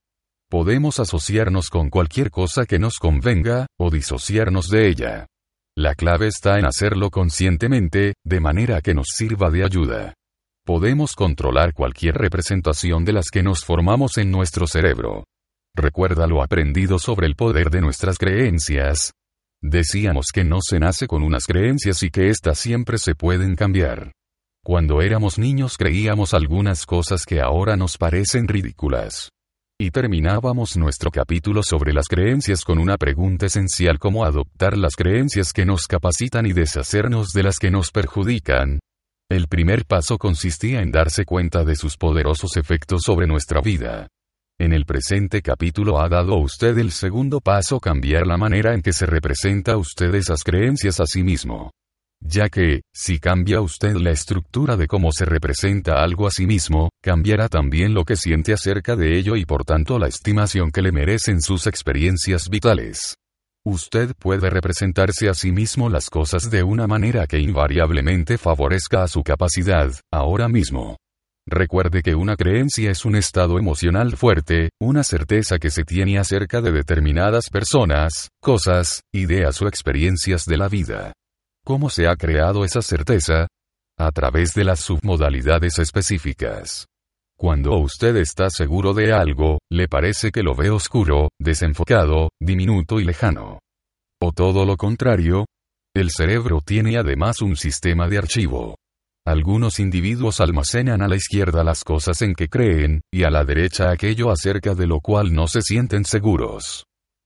Podemos asociarnos con cualquier cosa que nos convenga, o disociarnos de ella. La clave está en hacerlo conscientemente, de manera que nos sirva de ayuda. Podemos controlar cualquier representación de las que nos formamos en nuestro cerebro. Recuerda lo aprendido sobre el poder de nuestras creencias. Decíamos que no se nace con unas creencias y que éstas siempre se pueden cambiar. Cuando éramos niños creíamos algunas cosas que ahora nos parecen ridículas. Y terminábamos nuestro capítulo sobre las creencias con una pregunta esencial como adoptar las creencias que nos capacitan y deshacernos de las que nos perjudican, el primer paso consistía en darse cuenta de sus poderosos efectos sobre nuestra vida. En el presente capítulo ha dado usted el segundo paso cambiar la manera en que se representa usted esas creencias a sí mismo. Ya que, si cambia usted la estructura de cómo se representa algo a sí mismo, cambiará también lo que siente acerca de ello y por tanto la estimación que le merecen sus experiencias vitales. Usted puede representarse a sí mismo las cosas de una manera que invariablemente favorezca a su capacidad, ahora mismo. Recuerde que una creencia es un estado emocional fuerte, una certeza que se tiene acerca de determinadas personas, cosas, ideas o experiencias de la vida. ¿Cómo se ha creado esa certeza? A través de las submodalidades específicas. Cuando usted está seguro de algo, le parece que lo ve oscuro, desenfocado, diminuto y lejano. O todo lo contrario, el cerebro tiene además un sistema de archivo. Algunos individuos almacenan a la izquierda las cosas en que creen, y a la derecha aquello acerca de lo cual no se sienten seguros.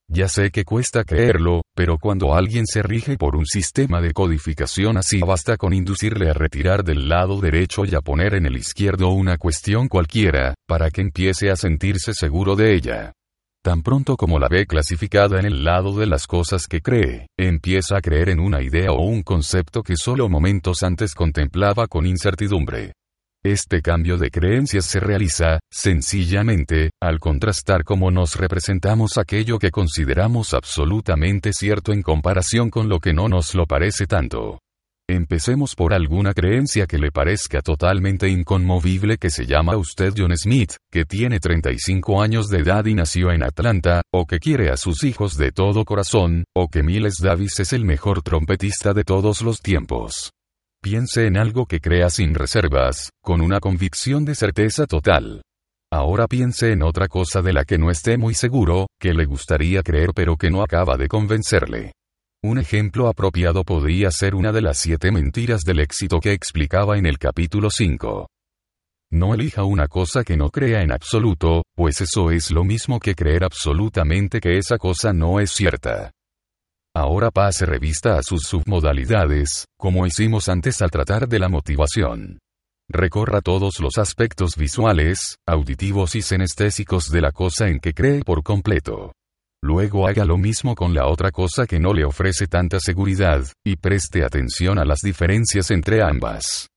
Ya sé que cuesta creerlo, pero cuando alguien se rige por un sistema de codificación así basta con inducirle a retirar del lado derecho y a poner en el izquierdo una cuestión cualquiera, para que empiece a sentirse seguro de ella. Tan pronto como la ve clasificada en el lado de las cosas que cree, empieza a creer en una idea o un concepto que solo momentos antes contemplaba con incertidumbre. Este cambio de creencias se realiza, sencillamente, al contrastar cómo nos representamos aquello que consideramos absolutamente cierto en comparación con lo que no nos lo parece tanto. Empecemos por alguna creencia que le parezca totalmente inconmovible que se llama usted John Smith, que tiene 35 años de edad y nació en Atlanta, o que quiere a sus hijos de todo corazón, o que Miles Davis es el mejor trompetista de todos los tiempos. Piense en algo que crea sin reservas, con una convicción de certeza total. Ahora piense en otra cosa de la que no esté muy seguro, que le gustaría creer pero que no acaba de convencerle. Un ejemplo apropiado podría ser una de las siete mentiras del éxito que explicaba en el capítulo 5. No elija una cosa que no crea en absoluto, pues eso es lo mismo que creer absolutamente que esa cosa no es cierta. Ahora pase revista a sus submodalidades, como hicimos antes al tratar de la motivación. Recorra todos los aspectos visuales, auditivos y senestésicos de la cosa en que cree por completo. Luego haga lo mismo con la otra cosa que no le ofrece tanta seguridad, y preste atención a las diferencias entre ambas.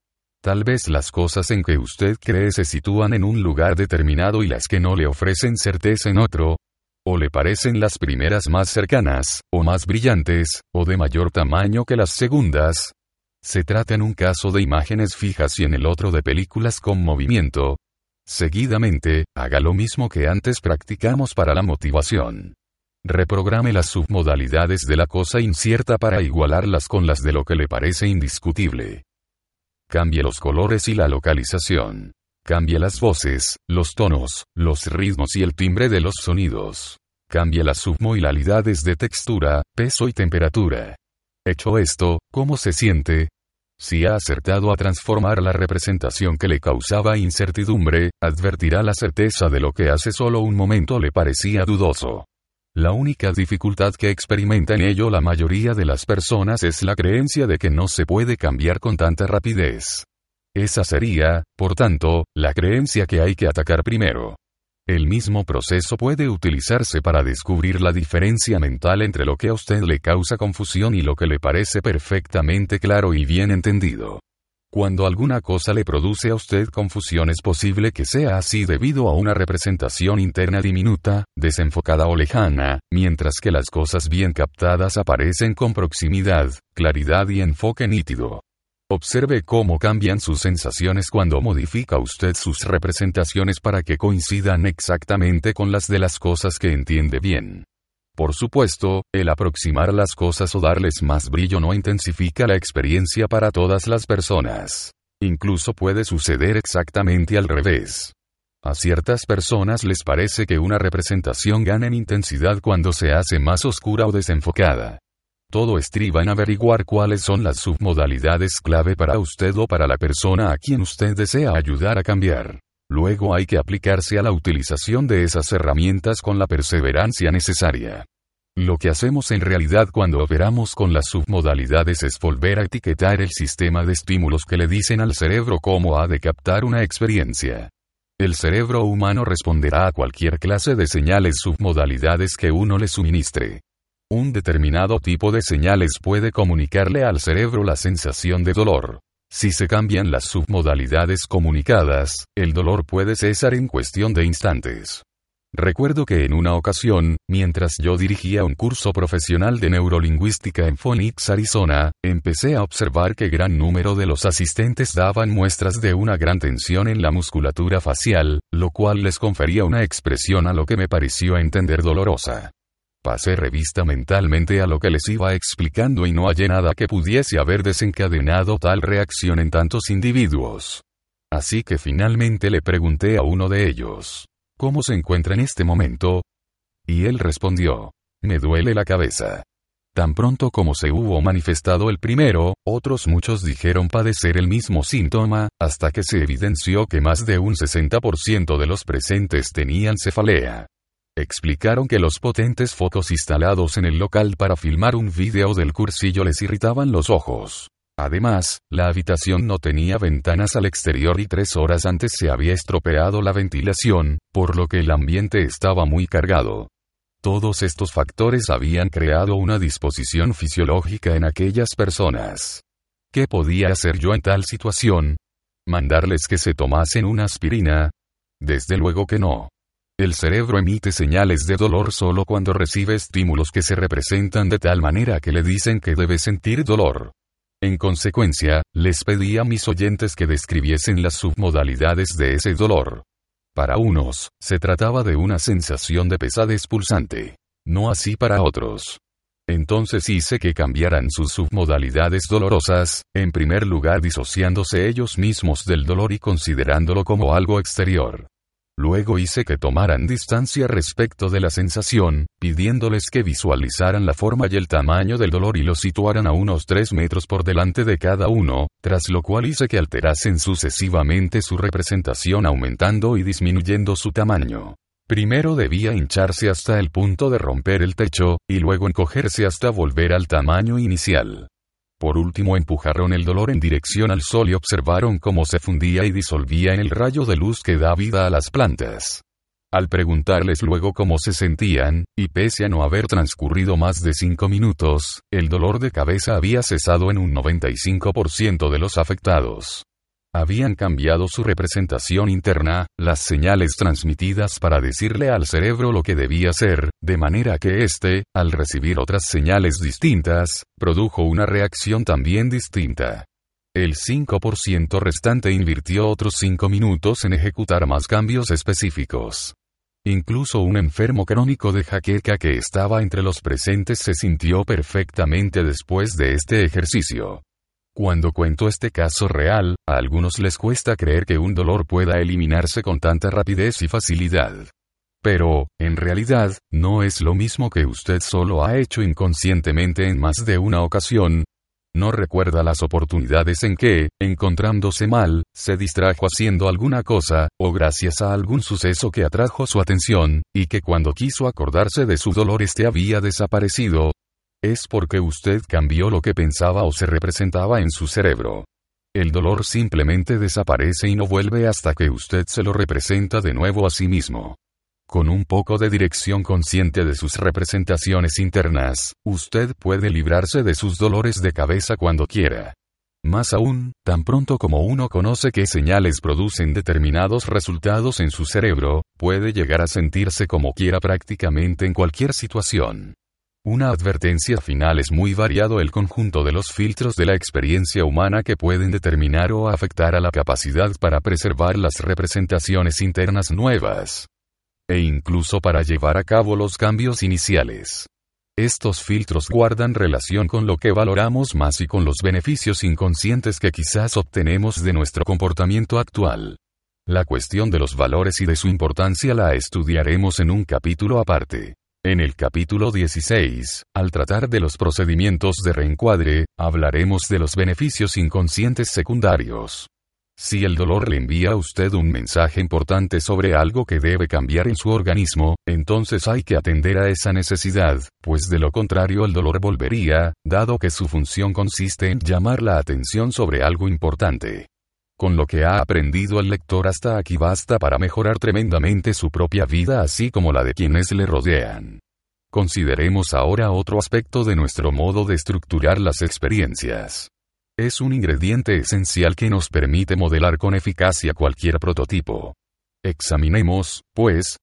Tal vez las cosas en que usted cree se sitúan en un lugar determinado y las que no le ofrecen certeza en otro, o le parecen las primeras más cercanas, o más brillantes, o de mayor tamaño que las segundas. Se trata en un caso de imágenes fijas y en el otro de películas con movimiento. Seguidamente, haga lo mismo que antes practicamos para la motivación. Reprograme las submodalidades de la cosa incierta para igualarlas con las de lo que le parece indiscutible. Cambie los colores y la localización. Cambie las voces, los tonos, los ritmos y el timbre de los sonidos. Cambie las submodalidades de textura, peso y temperatura. Hecho esto, ¿cómo se siente? Si ha acertado a transformar la representación que le causaba incertidumbre, advertirá la certeza de lo que hace solo un momento le parecía dudoso. La única dificultad que experimenta en ello la mayoría de las personas es la creencia de que no se puede cambiar con tanta rapidez. Esa sería, por tanto, la creencia que hay que atacar primero. El mismo proceso puede utilizarse para descubrir la diferencia mental entre lo que a usted le causa confusión y lo que le parece perfectamente claro y bien entendido. Cuando alguna cosa le produce a usted confusión es posible que sea así debido a una representación interna diminuta, desenfocada o lejana, mientras que las cosas bien captadas aparecen con proximidad, claridad y enfoque nítido. Observe cómo cambian sus sensaciones cuando modifica usted sus representaciones para que coincidan exactamente con las de las cosas que entiende bien. Por supuesto, el aproximar las cosas o darles más brillo no intensifica la experiencia para todas las personas. Incluso puede suceder exactamente al revés. A ciertas personas les parece que una representación gana en intensidad cuando se hace más oscura o desenfocada. Todo estriba en averiguar cuáles son las submodalidades clave para usted o para la persona a quien usted desea ayudar a cambiar. Luego hay que aplicarse a la utilización de esas herramientas con la perseverancia necesaria. Lo que hacemos en realidad cuando operamos con las submodalidades es volver a etiquetar el sistema de estímulos que le dicen al cerebro cómo ha de captar una experiencia. El cerebro humano responderá a cualquier clase de señales submodalidades que uno le suministre. Un determinado tipo de señales puede comunicarle al cerebro la sensación de dolor. Si se cambian las submodalidades comunicadas, el dolor puede cesar en cuestión de instantes. Recuerdo que en una ocasión, mientras yo dirigía un curso profesional de neurolingüística en Phoenix, Arizona, empecé a observar que gran número de los asistentes daban muestras de una gran tensión en la musculatura facial, lo cual les confería una expresión a lo que me pareció entender dolorosa. Pasé revista mentalmente a lo que les iba explicando y no hallé nada que pudiese haber desencadenado tal reacción en tantos individuos. Así que finalmente le pregunté a uno de ellos, ¿cómo se encuentra en este momento? Y él respondió, me duele la cabeza. Tan pronto como se hubo manifestado el primero, otros muchos dijeron padecer el mismo síntoma, hasta que se evidenció que más de un 60% de los presentes tenían cefalea. Explicaron que los potentes focos instalados en el local para filmar un vídeo del cursillo les irritaban los ojos. Además, la habitación no tenía ventanas al exterior y tres horas antes se había estropeado la ventilación, por lo que el ambiente estaba muy cargado. Todos estos factores habían creado una disposición fisiológica en aquellas personas. ¿Qué podía hacer yo en tal situación? ¿Mandarles que se tomasen una aspirina? Desde luego que no. El cerebro emite señales de dolor solo cuando recibe estímulos que se representan de tal manera que le dicen que debe sentir dolor. En consecuencia, les pedí a mis oyentes que describiesen las submodalidades de ese dolor. Para unos, se trataba de una sensación de pesadez pulsante. No así para otros. Entonces hice que cambiaran sus submodalidades dolorosas, en primer lugar disociándose ellos mismos del dolor y considerándolo como algo exterior. Luego hice que tomaran distancia respecto de la sensación, pidiéndoles que visualizaran la forma y el tamaño del dolor y lo situaran a unos 3 metros por delante de cada uno, tras lo cual hice que alterasen sucesivamente su representación aumentando y disminuyendo su tamaño. Primero debía hincharse hasta el punto de romper el techo, y luego encogerse hasta volver al tamaño inicial. Por último empujaron el dolor en dirección al sol y observaron cómo se fundía y disolvía en el rayo de luz que da vida a las plantas. Al preguntarles luego cómo se sentían, y pese a no haber transcurrido más de cinco minutos, el dolor de cabeza había cesado en un 95% de los afectados habían cambiado su representación interna, las señales transmitidas para decirle al cerebro lo que debía ser, de manera que éste, al recibir otras señales distintas, produjo una reacción también distinta. El 5% restante invirtió otros 5 minutos en ejecutar más cambios específicos. Incluso un enfermo crónico de jaqueca que estaba entre los presentes se sintió perfectamente después de este ejercicio. Cuando cuento este caso real, a algunos les cuesta creer que un dolor pueda eliminarse con tanta rapidez y facilidad. Pero, en realidad, no es lo mismo que usted solo ha hecho inconscientemente en más de una ocasión. No recuerda las oportunidades en que, encontrándose mal, se distrajo haciendo alguna cosa, o gracias a algún suceso que atrajo su atención, y que cuando quiso acordarse de su dolor este había desaparecido, es porque usted cambió lo que pensaba o se representaba en su cerebro. El dolor simplemente desaparece y no vuelve hasta que usted se lo representa de nuevo a sí mismo. Con un poco de dirección consciente de sus representaciones internas, usted puede librarse de sus dolores de cabeza cuando quiera. Más aún, tan pronto como uno conoce qué señales producen determinados resultados en su cerebro, puede llegar a sentirse como quiera prácticamente en cualquier situación. Una advertencia final es muy variado el conjunto de los filtros de la experiencia humana que pueden determinar o afectar a la capacidad para preservar las representaciones internas nuevas. E incluso para llevar a cabo los cambios iniciales. Estos filtros guardan relación con lo que valoramos más y con los beneficios inconscientes que quizás obtenemos de nuestro comportamiento actual. La cuestión de los valores y de su importancia la estudiaremos en un capítulo aparte. En el capítulo 16, al tratar de los procedimientos de reencuadre, hablaremos de los beneficios inconscientes secundarios. Si el dolor le envía a usted un mensaje importante sobre algo que debe cambiar en su organismo, entonces hay que atender a esa necesidad, pues de lo contrario el dolor volvería, dado que su función consiste en llamar la atención sobre algo importante. Con lo que ha aprendido el lector hasta aquí basta para mejorar tremendamente su propia vida así como la de quienes le rodean. Consideremos ahora otro aspecto de nuestro modo de estructurar las experiencias. Es un ingrediente esencial que nos permite modelar con eficacia cualquier prototipo. Examinemos, pues,